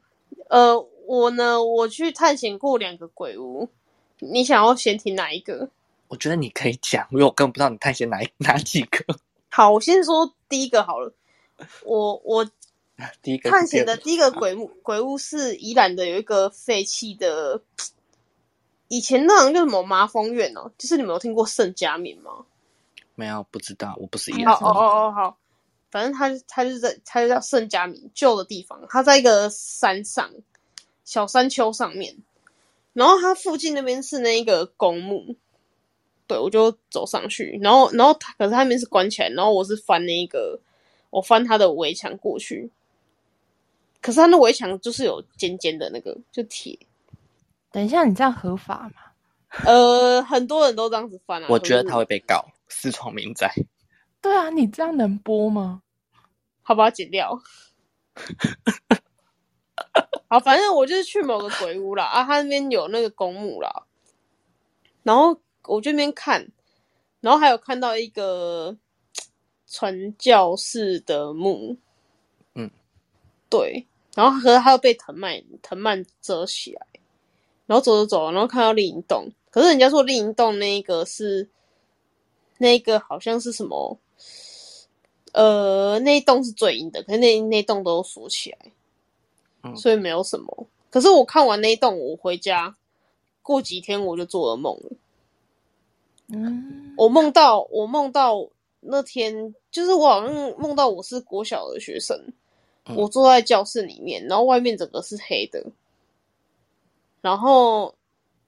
呃，我呢，我去探险过两个鬼屋，你想要先听哪一个？我觉得你可以讲，因为我根本不知道你探险哪哪几个。好，我先说第一个好了。我我第一个探险的第第一个鬼屋鬼屋是宜兰的，有一个废弃的，以前那好像叫什么麻风院哦，就是你们有听过圣家敏吗？没有不知道，我不是一哦人。哦哦哦哦，好，反正他他就在他就叫圣家明旧的地方，他在一个山上小山丘上面，然后他附近那边是那一个公墓，对我就走上去，然后然后他可是他那边是关起来，然后我是翻那一个我翻他的围墙过去，可是它那围墙就是有尖尖的那个就铁，等一下，你这样合法吗？呃，很多人都这样子翻啊，我觉得他会被告私闯民宅。对啊，你这样能播吗？好把它剪掉。好，反正我就是去某个鬼屋啦，啊，他那边有那个公墓啦，然后我这边看，然后还有看到一个传教士的墓，嗯，对，然后可是它又被藤蔓藤蔓遮起来，然后走走走，然后看到另一栋，可是人家说另一栋那个是那个好像是什么，呃，那一栋是最阴的，可是那那一栋都锁起来，嗯所以没有什么。可是我看完那一栋，我回家过几天我就做噩梦了。嗯，我梦到我梦到那天，就是我好像梦到我是国小的学生，嗯我坐在教室里面，然后外面整个是黑的，然后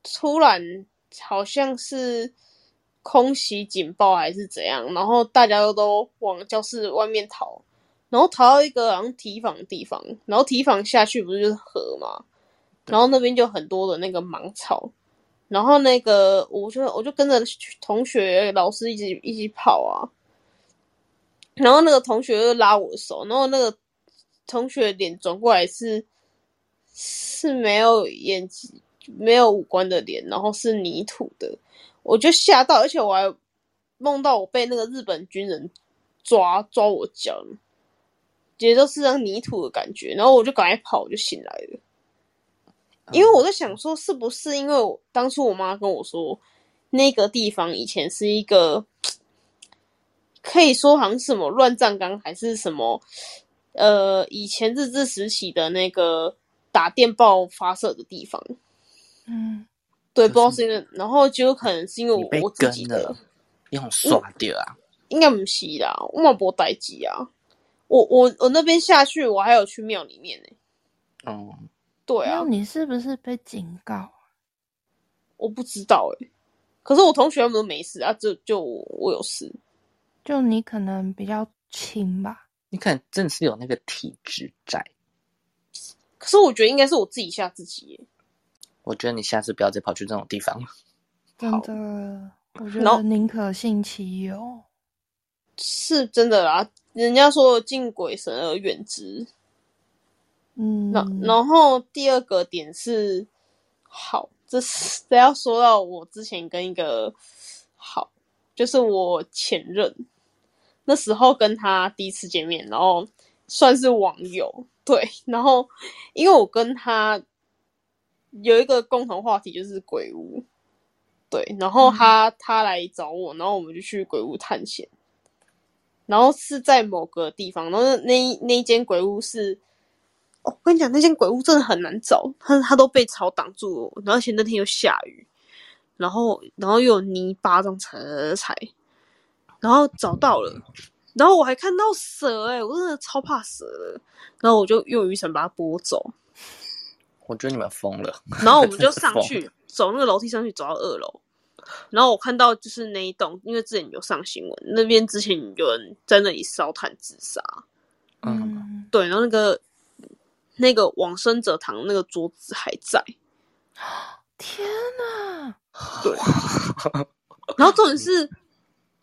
突然好像是空袭警报还是怎样，然后大家都都往教室外面逃，然后逃到一个好像提防的地方，然后提防下去不是就是河嘛，然后那边就很多的那个芒草，然后那个我就我就跟着同学老师一起一起跑啊，然后那个同学就拉我的手，然后那个同学脸转过来是是没有眼睛、没有五官的脸，然后是泥土的，我就吓到，而且我还梦到我被那个日本军人抓抓我脚，觉得都是让泥土的感觉，然后我就赶快跑，我就醒来了。因为我在想说，是不是因为我当初我妈跟我说，那个地方以前是一个，可以说好像是什么乱葬岗，还是什么，呃，以前日治时期的那个打电报发射的地方。嗯，对，不知道是因为，然后就有可能是因为我我自己的跟了，，用刷掉啊！应该不是啦，我嘛无代志啊。我我我那边下去，我还有去庙里面呢、哦，对啊那，你是不是被警告？我不知道哎、可是我同学他们都没事啊，就就我我有事。就你可能比较轻吧？你可能真的是有那个体质在。可是我觉得应该是我自己吓自己耶。我觉得你下次不要再跑去这种地方了。真好的，我觉得宁可信其有。是真的啦，人家说敬鬼神而远之。嗯，然然后第二个点是，好，这是这要说到我之前跟一个好，就是我前任，那时候跟他第一次见面，然后算是网友，对，然后因为我跟他有一个共同话题就是鬼屋，对，然后他、他来找我，然后我们就去鬼屋探险，然后是在某个地方，然后那那一那一间鬼屋是。哦我跟你讲，那间鬼屋真的很难找，它它都被草挡住了，然后而且那天又下雨，然后然后又有泥巴这样踩踩踩，然后找到了，然后我还看到蛇哎、我真的超怕蛇的，然后我就用雨伞把它拨走，我觉得你们疯了。然后我们就上去走那个楼梯上去，走到二楼，然后我看到就是那一栋，因为之前有上新闻，那边之前有人在那里烧炭自杀，嗯，嗯，对，然后那个那个往生者堂那个桌子还在。天哪！对，然后重点是，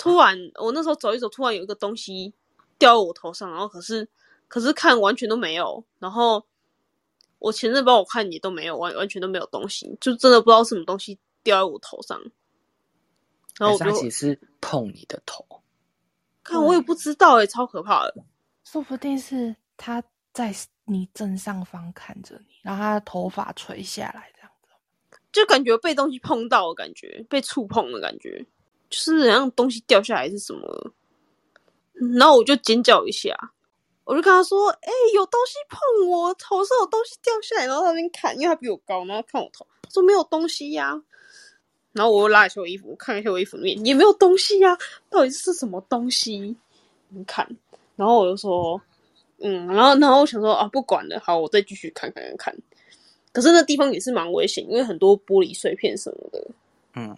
突然我那时候走一走，突然有一个东西掉在我头上，然后可是可是看完全都没有，然后我前阵帮我看也都没有，完完全都没有东西，就真的不知道什么东西掉在我头上。然后我其实是碰你的头，看，我也不知道哎、超可怕的。说不定是他在你正上方看着你，然后他的头发垂下来这样子。就感觉被东西碰到的感觉，被触碰的感觉，就是好像东西掉下来是什么，然后我就尖叫一下，我就跟他说：“哎、有东西碰我头上，有东西掉下来。”然后他那边看，因为他比我高，然后看我头，他说：“没有东西呀、然后我又拉一下我衣服，我看一下我衣服里面也没有东西呀、到底是什么东西？你看，然后我就说：“嗯。”然后然后我想说啊，不管了，好，我再继续看看看看。可是那地方也是蛮危险，因为很多玻璃碎片什么的，嗯，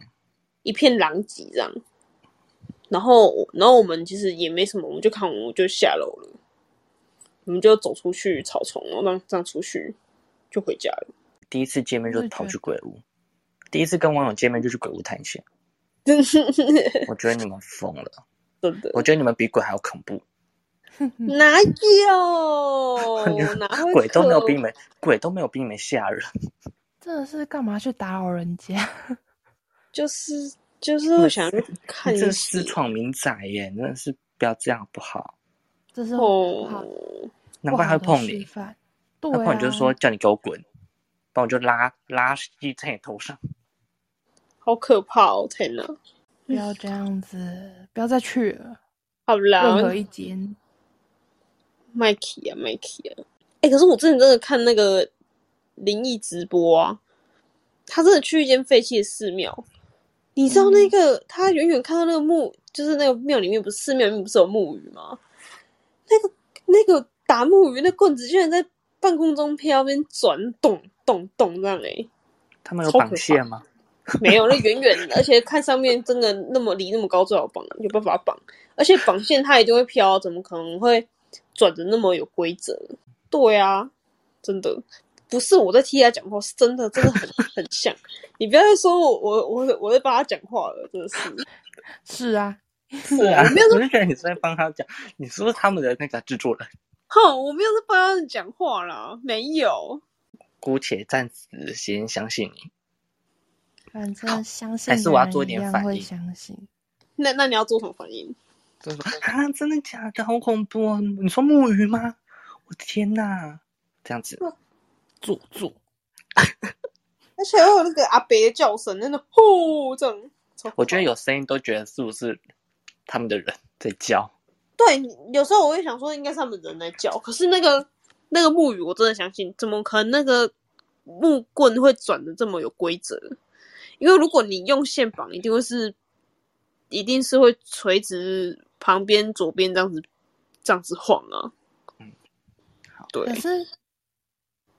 一片狼藉这样。然后，然后我们其实也没什么，我们就看完我们就下楼了，我们就走出去草丛，然后这样这样出去就回家了。第一次见面就跑去鬼屋，第一次跟网友见面就去鬼屋探险，我觉得你们疯了，的我觉得你们比鬼还要恐怖，哪有？哪会鬼都没有比你们鬼都没有比你们吓人，真的是干嘛去打扰人家？就是就是会想去看你这一些私闯民宅耶，真的是不要这样好不好？这是哦，难怪他会碰你，他碰啊，你就说叫你给我滚，不然我就拉拉鸡在你头上。好可怕哦！天哪，不要这样子，不要再去了。好啦，任何一间，麦 k 啊，麦 k 啊！哎、可是我之前真的看那个灵异直播啊，他真的去一间废弃的寺庙，你知道那个、他远远看到那个木，就是那个庙里面不是寺庙里面不是有木鱼吗？那个那个打木鱼那棍子居然在半空中飘，边转动动动这样哎、他们有绑线吗？没有，那远远的，而且看上面真的那么离那么高，最好绑，有办法绑。而且绑线它一定会飘，怎么可能会转的那么有规则？对啊，真的不是我在替他讲话，是真的，真的很 很像。你不要再说我我我我在帮他讲话了，真的是。是啊，是啊，我就觉得你是在帮他讲，你是不是他们的那个制作人？哼，我没有在帮他讲话啦，没有。姑且暂时先相信你。反正相信还是我要做一点反应相信。那那你要做什么反应？就是说啊，真的假的？好恐怖哦！你说木鱼吗？我的天哪！这样子，做做，而且还有那个阿伯的叫声，真的呼这样。我觉得有声音都觉得是不是他们的人在叫？对，有时候我会想说应该是他们人在叫，可是那个那个木鱼我真的相信，怎么可能那个木棍会转的这么有规则？因为如果你用线绑，一定会是，一定是会垂直旁边左边这样子这样子晃啊。嗯，好对可，是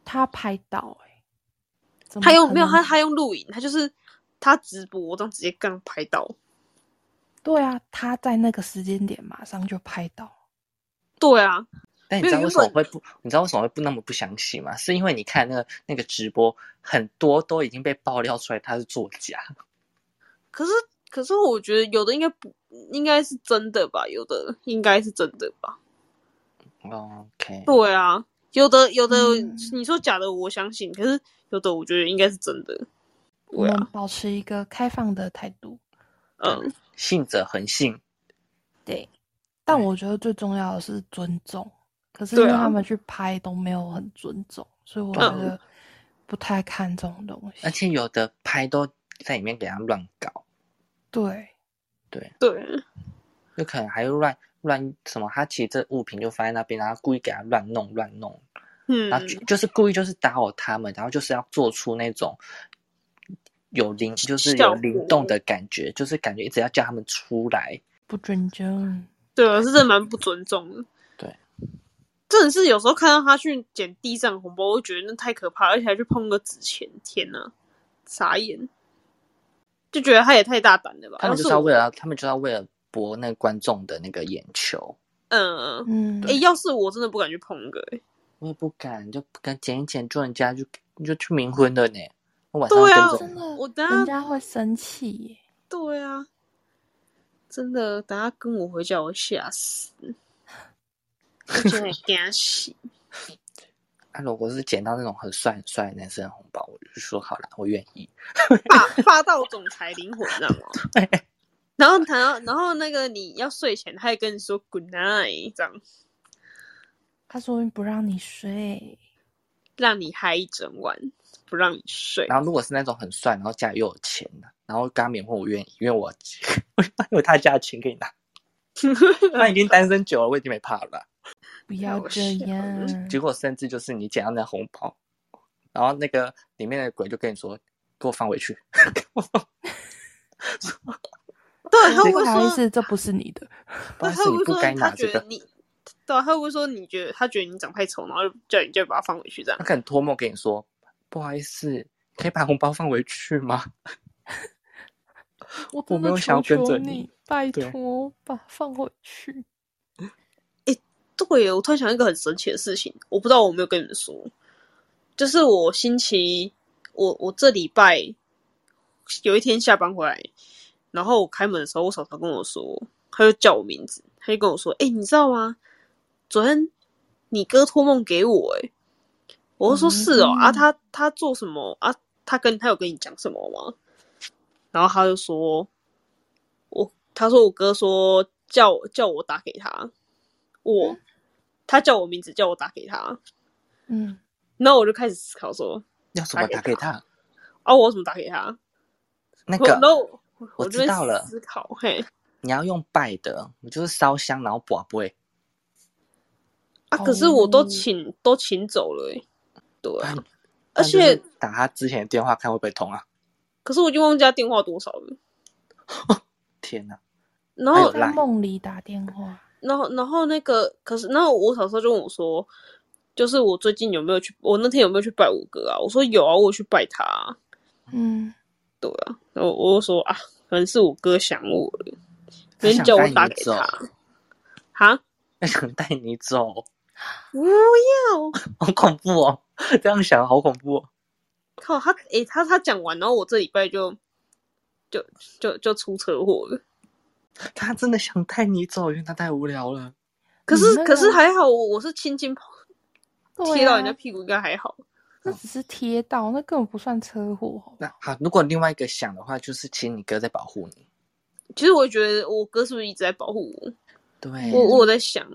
他拍到哎、他用没有他他用录影，他就是他直播这样直接刚拍到。对啊，他在那个时间点马上就拍到。对啊，但你知道为什么会不？你知道为什么会不那么不相信吗？是因为你看那个那个直播，很多都已经被爆料出来他是作假。可是可是我觉得有的应该不应该是真的吧，有的应该是真的吧。OK，对啊，有的有的、嗯。你说假的，我相信，可是有的我觉得应该是真的。对啊，我们保持一个开放的态度。嗯，信者恒信。对，但我觉得最重要的是尊重。可是他们去拍都没有很尊重，所以我觉嗯。得不太看这种东西。而且有的拍都在里面给他乱搞，对，对，对。有可能还会乱乱什么，他其实这物品就放在那边，然后故意给他乱弄乱弄，嗯然后就就是故意就是打扰他们，然后就是要做出那种有灵就是有灵动的感觉，就是感觉一直要叫他们出来。不尊重。对啊，是真的蛮不尊重的。对，真的是有时候看到他去捡地上红包，我会觉得那太可怕，而且还去碰个纸钱，天呐，傻眼，就觉得他也太大胆了吧？他们就是要为了，他们就是要为了博那个观众的那个眼球。嗯，嗯，哎、要是我真的不敢去碰那个、欸，我也不敢，就不敢剪一剪，祝人家就就去冥婚了呢。我晚上对啊要跟着真的，我等下人家会生气耶。对啊，真的，等下跟我回家我会吓死，我真的惊死。啊，如果是捡到那种很帅很帅的男生的红包，我就说好了，我愿意。霸霸道总裁灵魂，知道吗？然后他，然后那个你要睡前，他还跟你说 good night，这样他说不让你睡，让你嗨一整晚，不让你睡。然后如果是那种很帅，然后家里又有钱的，然后跟他冥婚，我愿意，因为我 有他家的钱可以拿。他已经单身久了，我已经没怕了啦。不要好这笑样。结果甚至就是你捡到那红包，然后那个里面的鬼就跟你说：“给我放回去。对，他会不好意说，思，这不是你的。”不好意不会说他该拿这个。觉得你，对啊，他会说你觉得他觉得你长太丑，然后就叫你就把它放回去这样他。可能托梦跟你说：“不好意思，可以把红包放回去吗 我没有想要跟着你你，拜托把它放回去。哎对，我突然想到一个很神奇的事情，我不知道我有没有跟你们说，就是我星期我我这礼拜有一天下班回来，然后我开门的时候，我嫂嫂跟我说，她就叫我名字，她就跟我说：“哎、你知道吗？昨天你哥托梦给我。”哎，我就说是哦、啊，嗯他他做什么啊？他跟他有跟你讲什么吗？然后他就说，我他说我哥说叫我叫我打给他，我、他叫我名字叫我打给他，嗯，然后我就开始思考说，？”要怎么打给他？啊，我怎么打给他？那个然后我知道了思考，嘿你要用拜的，我就是烧香，然后卜不会。啊，可是我都哦请都请走了、欸，对啊，而且打他之前的电话看会不会通啊？可是我就忘记他电话多少了，天哪！然后在梦里打电话。然后然后那个，可是然后我嫂嫂就问我说，就是我最近有没有去，我那天有没有去拜五哥啊？我说有啊，我去拜他啊、嗯，对啊，我我就说啊，可能是我哥想我了，他想人叫我打给他，哈，他想带你走，不要，好恐怖哦！这样想好恐怖哦。靠他，诶、他他讲完，然后我这礼拜就就就就出车祸了。他真的想带你走，因为他太无聊了。可是、可是个还好，我我是轻轻对贴到人家啊屁股，应该还好。那只是贴到，那根本不算车祸。好不好那好，如果另外一个想的话，就是请你哥在保护你。其实我觉得我哥是不是一直在保护我？对，我我在想，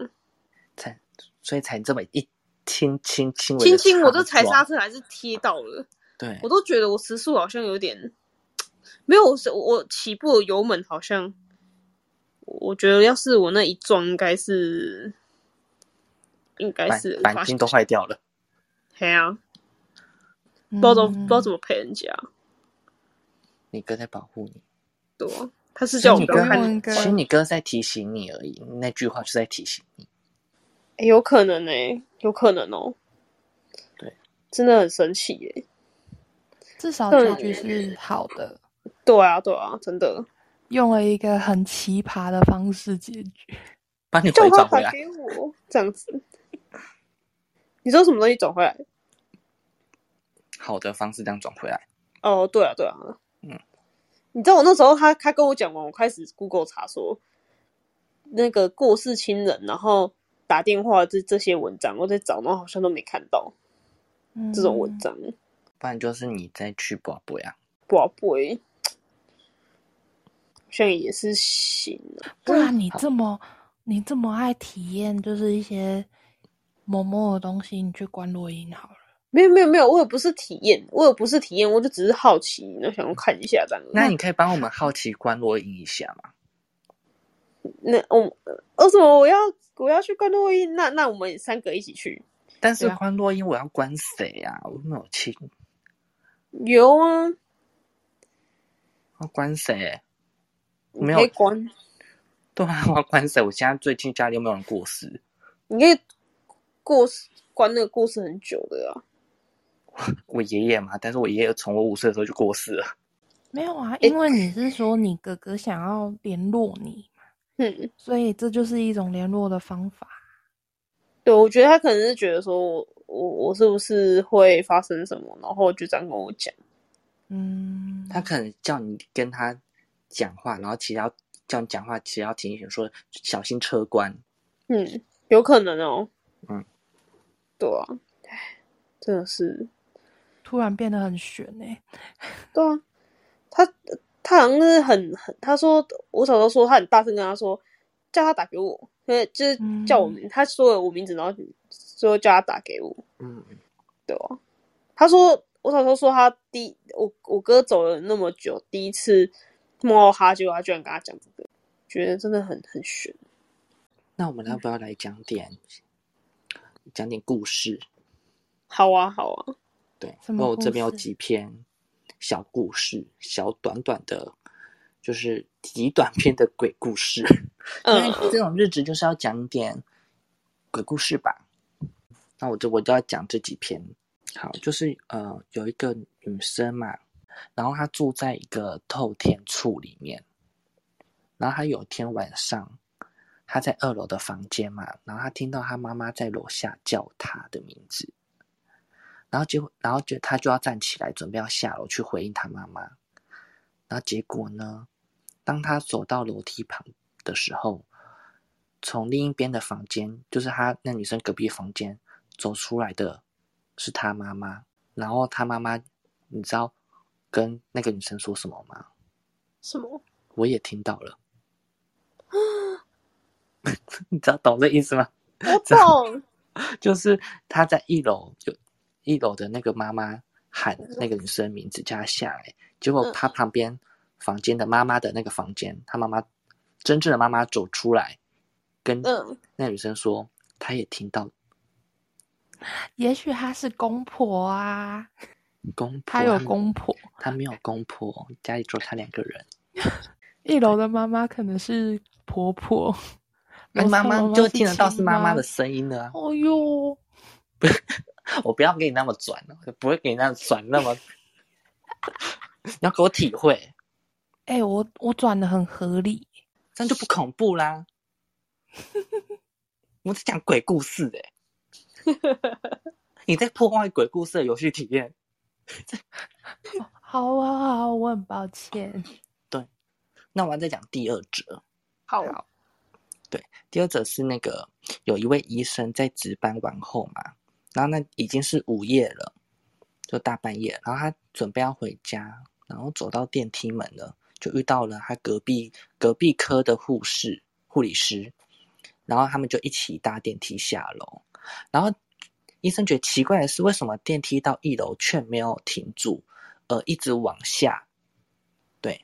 才所以才这么一轻轻轻微轻轻我这踩刹车还是贴到了，对我，都觉得我时速好像有点没有，我是我起步的油门好像，我觉得要是我那一撞，应该是应该是钣钣金都坏掉了。对啊，不不知道怎么、不知道怎么陪人家，你哥在保护你，对啊，他是叫我你哥不要看你哥其实你哥在提醒你而已，那句话就在提醒你。欸有可能呢、有可能哦、对，真的很神奇耶、至少对结局是好的，对啊，对啊，真的。用了一个很奇葩的方式解决。把你回转回来，给我，这样子。你说什么东西转回来？好的方式这样转回来。哦，对啊，对啊，嗯，你知道我那时候他他跟我讲完，我开始 Google 查说那个过世亲人，然后打电话这这些文章，我在找，然后好像都没看到嗯这种文章，不然就是你再去卜卜呀。不好不会，好像也是行啊。不然你这么你这么爱体验，就是一些某某的东西，你去关落音好了。没有没有没有，我也不是体验，我也不是体验，我就只是好奇，那想要看一下这样。那你可以帮我们好奇关落音一下吗？那我为什么我要我要去关录音？那那我们三个一起去。但是关落音我要关谁呀、我没有亲，有啊，要关谁？没有关，对啊，我要关谁？我现在最近家里又没有人过世，你可以过世关那个过世很久的啊。我爷爷嘛，但是我爷爷从我五岁的时候就过世了。没有啊，因为你是说你哥哥想要联络你嘛，嗯，所以这就是一种联络的方法。对，我觉得他可能是觉得说我我我是不是会发生什么，然后就这样跟我讲。嗯，他可能叫你跟他讲话，然后其实要叫你讲话，其实要提醒说小心车关。嗯，有可能哦。嗯，对啊，唉，真的是，突然变得很悬呢、对啊，他他好像是很很，他说我小时候说他很大声跟他说，叫他打给我，因为就是叫我名，他说了我名字，然后说叫他打给我，嗯，对啊，他说我小时候说他第我我哥走了那么久，第一次梦到他，结果他居然跟他讲这个，觉得真的很很悬。那我们要不要来讲点讲点故事？好啊，好啊，对，什么因为我这边有几篇小故事，小短短的，就是极短篇的鬼故事。因为嗯这种日子就是要讲点鬼故事吧。那我就我就要讲这几篇。好，就是呃，有一个女生嘛，然后她住在一个透天处里面，然后她有一天晚上，她在二楼的房间嘛，然后她听到她妈妈在楼下叫她的名字，然后结果，然后就他就要站起来准备要下楼去回应他妈妈，然后结果呢，当他走到楼梯旁的时候，从另一边的房间，就是他那女生隔壁房间走出来的是他妈妈，然后他妈妈，你知道跟那个女生说什么吗？什么？我也听到了，你知道懂这意思吗？我懂。就是他在一楼，就一楼的那个妈妈喊那个女生名字叫她下来，结果嗯她旁边房间的妈妈的那个房间，她妈妈真正的妈妈走出来，跟嗯那女生说，她也听到也许她是公婆啊，公婆，她有公婆，她没有公婆，家里只有她两个人，一楼的妈妈可能是婆婆，那妈妈妈就听得到是亲妈妈的。声音了啊！哦哟，我不要给你那么转了，不会给你那么转那么，你要给我体会，哎、我我转的很合理，这样就不恐怖啦。我在讲鬼故事哎、你在破坏鬼故事的游戏体验。好啊好啊，我很抱歉。对那我要再讲第二者，好，对第二者是那个有一位医生在值班完后嘛，然后那已经是午夜了，就大半夜，然后他准备要回家，然后走到电梯门了，就遇到了他隔壁隔壁科的护士护理师，然后他们就一起搭电梯下楼，然后医生觉得奇怪的是，为什么电梯到一楼却没有停住，而一直往下？对，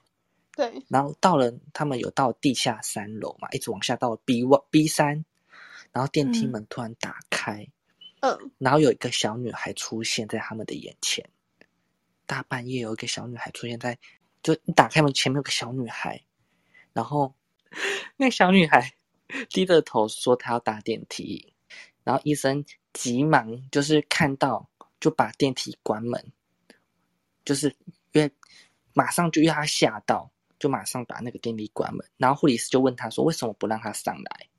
对，然后到了他们有到地下三楼嘛，一直往下到了 B one B 三，然后电梯嗯。门突然打开，嗯然后有一个小女孩出现在他们的眼前。大半夜有一个小女孩出现在，就你打开门前面有个小女孩，然后那小女孩低着头说她要搭电梯，然后医生急忙就是看到就把电梯关门，就是因为马上就要她吓到，就马上把那个电梯关门，然后护理师就问她说为什么不让她上来？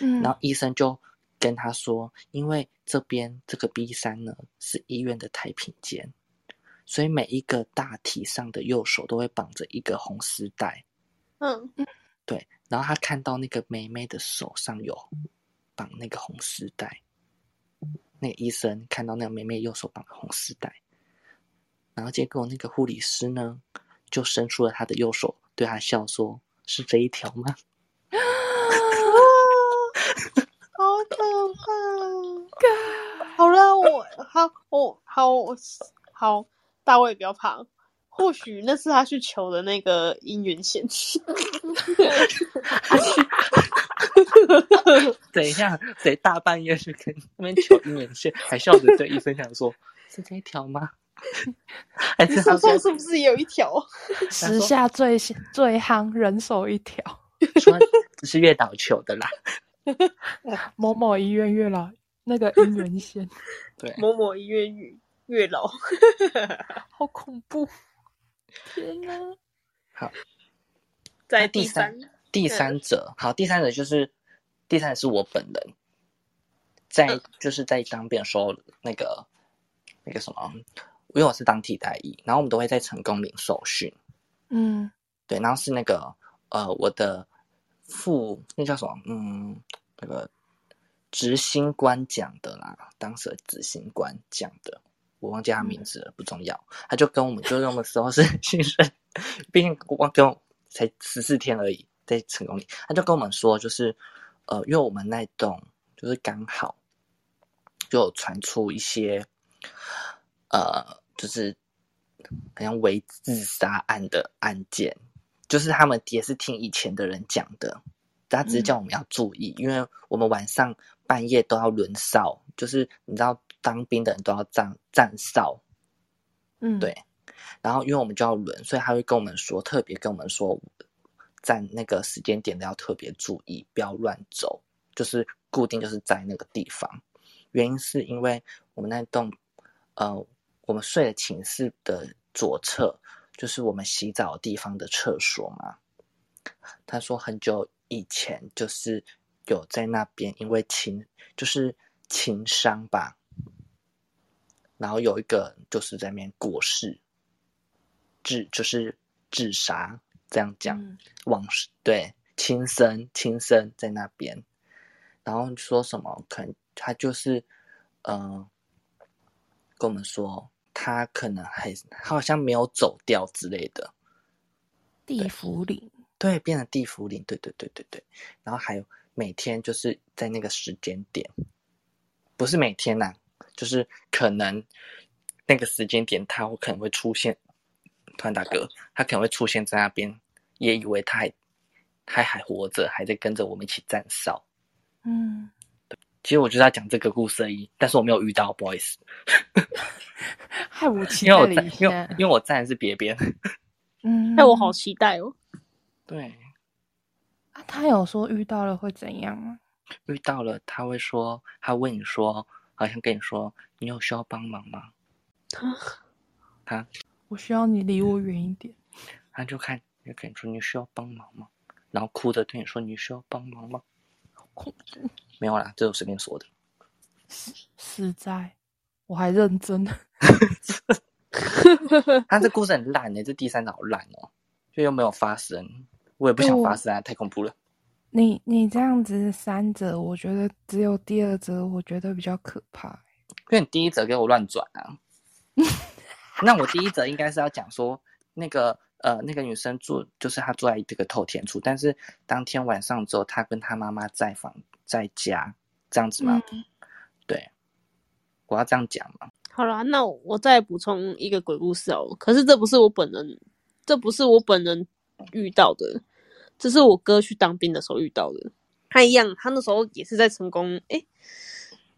嗯，然后医生就跟他说，因为这边这个 B 三呢是医院的太平间，所以每一个大体上的右手都会绑着一个红丝带。嗯对，然后他看到那个妹妹的手上有绑那个红丝带，那个医生看到那个妹妹右手绑的红丝带，然后结果那个护理师呢就伸出了他的右手，对他笑说：“是这一条吗？”好可怕！好了，我好，我好，我好，大卫不要怕，或许那是他去求的那个姻缘线。等一下，谁大半夜去跟那边求姻缘线，还笑着对医生讲说：“是这一条吗？”还是他说是不是也有一条？时下最最夯，人手一条。说只是月岛求的啦？某 某医院月老那个 姻缘线，对，某某医院月月老。好恐怖！天哪！在第第三，第三者，好，第三者就是第三者是我本人。在就是在当兵的时候，那个那个什么，因为我是当替代役，然后我们都会在成功领受训，嗯对，然后是那个呃我的副那叫什么，嗯，那个执行官讲的啦，当时的执行官讲的，我忘记他名字了，不重要，他就跟我们就用的时候是新生，毕竟我跟我才十四天而已，在成功里，他就跟我们说，就是呃，因为我们那栋就是刚好就有传出一些呃，就是好像为自杀案的案件，就是他们也是听以前的人讲的，他只是叫我们要注意，因为我们晚上半夜都要轮哨，就是你知道当兵的人都要站站哨，嗯，对。然后因为我们就要轮，所以他会跟我们说，特别跟我们说，在那个时间点的要特别注意，不要乱走，就是固定就是在那个地方。原因是因为我们那栋，呃，我们睡的寝室的左侧就是我们洗澡地方的厕所嘛。他说很久以前就是有在那边因为情就是情伤吧，然后有一个就是在那边过世，自就是自杀这样讲，嗯往事对轻生轻生在那边，然后说什么可能他就是嗯、呃跟我们说他可能还他好像没有走掉之类的，地府里，对，变成地府灵，对对对对对，然后还有每天就是在那个时间点，不是每天呐、就是可能那个时间点他会可能会出现，突然大哥，他可能会出现在那边，也以为他还他还活着，还在跟着我们一起站哨。嗯，其实我就是要讲这个故事而已，但是我没有遇到，不好意思，害我期因为我在待了一，下，因为因为我站的是别边。嗯，害我好期待哦。对，啊，他有说遇到了会怎样吗？遇到了他会说，他问你说，好像跟你说，你有需要帮忙吗？他我需要你离我远一点。他就看，就跟你说你需要帮忙吗？然后哭着对你说你需要帮忙吗？恐没有啦，这我随便说的。实在，我还认真。他 这故事很烂呢、这第三集好烂哦，就又没有发生，我也不想发生啊，太恐怖了。你你这样子三折，我觉得只有第二折，我觉得比较可怕。因为你第一则给我乱转啊。那我第一则应该是要讲说，那个呃，那个女生住，就是她住在这个透天处，但是当天晚上之后，她跟她妈妈在房在家，这样子吗？嗯对，我要这样讲吗？好啦，那我再补充一个鬼故事哦。可是这不是我本人，这不是我本人遇到的，这是我哥去当兵的时候遇到的。他一样，他那时候也是在成功，诶，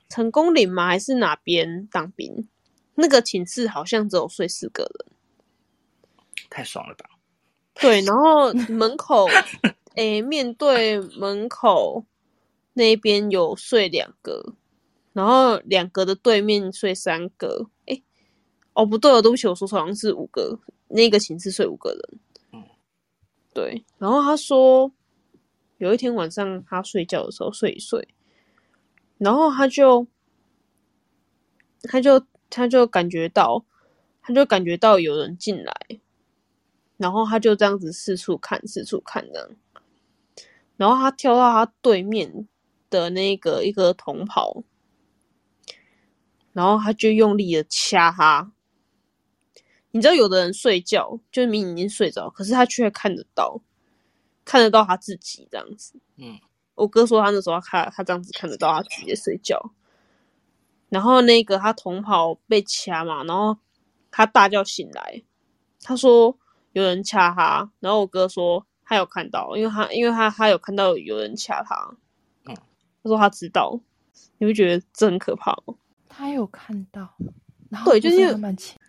成功岭吗？还是哪边当兵？那个寝室好像只有睡四个人。太爽了吧！对，然后门口，诶，面对门口那边有睡两个，然后两个的对面睡三个，诶，哦不对哦，对不起，我说错，好像是五个，那个寝室睡五个人。嗯，对，然后他说有一天晚上他睡觉的时候睡一睡，然后他就他就他就感觉到，他就感觉到有人进来。然后他就这样子四处看，四处看这样。然后他跳到他对面的那个一个同袍，然后他就用力的掐他。你知道，有的人睡觉就是明明已经睡着，可是他却看得到，看得到他自己这样子。嗯，我哥说他那时候他他这样子看得到他自己在睡觉。然后那个他同袍被掐嘛，然后他大叫醒来，他说。有人掐他，然后我哥说他有看到，因为他因为他他有看到有人掐他，嗯，他说他知道，你会觉得这很可怕吗？他有看到，然后对就是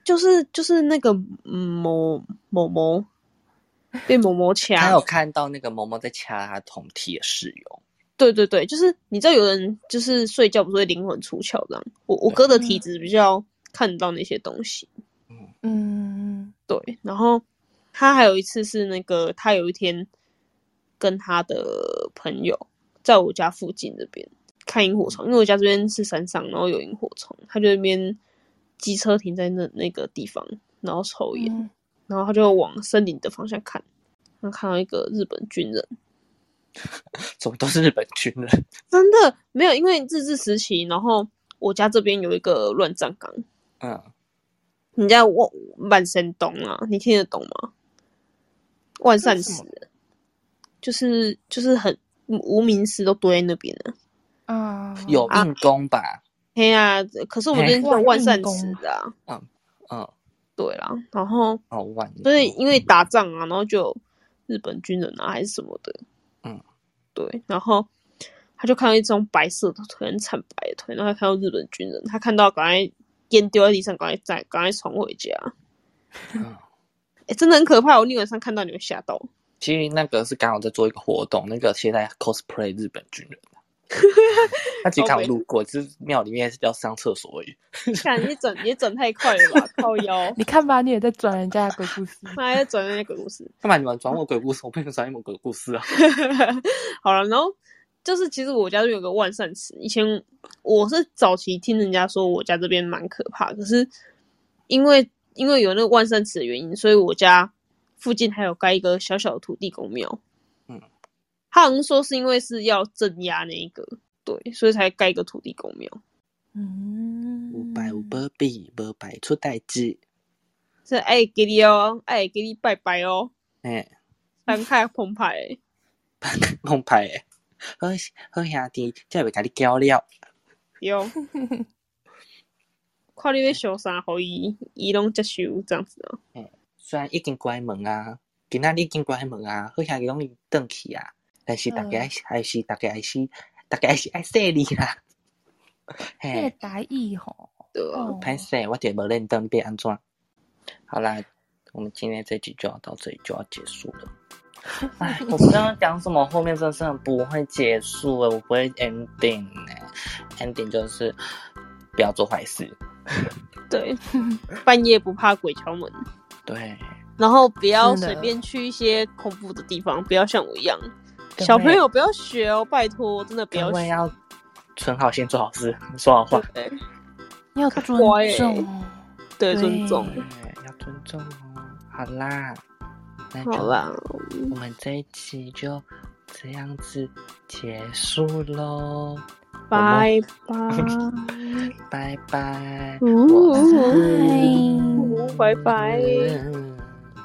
就是就是那个嗯某某某被某某 掐，他有看到那个某某在掐他同梯的室友，对对对，就是你知道有人就是睡觉不是会灵魂出窍这样，我我哥的体质比较看得到那些东西，嗯对，然后。他还有一次是那个，他有一天跟他的朋友在我家附近这边看萤火虫，因为我家这边是山上，然后有萤火虫，他就那边机车停在那那个地方，然后抽烟，嗯然后他就往森林的方向看，他看到一个日本军人，怎么都是日本军人？真的没有，因为日治时期，然后我家这边有一个乱葬岗，嗯，你家万万山东啊，你听得懂吗？万善祠这是什么就是就是很无名氏都堆在那边了。啊，有硬工吧？嘿呀、可是我这边是哇万善祠的啊，嗯，对啦，然后哦，万所以因为打仗啊，然后就日本军人啊还是什么的，嗯，对，然后他就看到一张白色的腿，很惨白的腿，然后他看到日本军人，他看到赶快烟丢在地上，赶快再赶快冲回家，嗯 哎、真的很可怕，我那晚上看到你们吓到。其实那个是刚好在做一个活动，那个现在 cosplay 日本军人。他其实刚好路过，就是庙里面是要上厕所而已。看你整你整太快了吧，靠腰，你看吧，你也在转人家的鬼故事。他还在转人家鬼故事。干嘛你们转我鬼故事？我不能转你们鬼故事啊！好了，然后就是其实我家就有个万善祠，以前我是早期听人家说我家这边蛮可怕，可是因为因为有那个万善祠的原因，所以我家附近还有盖一个小小的土地公庙。嗯，他好像说是因为是要镇压那一个，对，所以才盖一个土地公庙。嗯，五百五百比，五百出代志。是爱给你哦，爱给你拜拜哦，哎，三开澎湃的。弄牌诶，好好兄弟，这袂甲你交了。有，看你要小啥，互伊伊拢接受这样子啊。虽然已经关门啊，今仔日已经关门啊，好兄弟拢已转去啊，但是大家还是还是大家还是大家还是爱说你啦。这 嘿，达意吼，对啊，哦。歹势，我点无认灯被安怎？好啦，我们今天这集就要到这里就要结束了。哎，我不知道讲什么，后面真的是很不会结束诶，我不会 ending 呢、ending 就是不要做坏事，对，半夜不怕鬼敲门，对，然后不要随便去一些恐怖的地方，不要像我一样。小朋友不要学哦，拜托，真的不要学。各要存好心，做好事，说好话，对要尊欸重。对，对尊重。对，要尊重哦。好啦，那就好啦，我们这一期就这样子结束喽，拜拜，拜拜，拜拜，嗯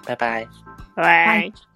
拜拜。拜拜。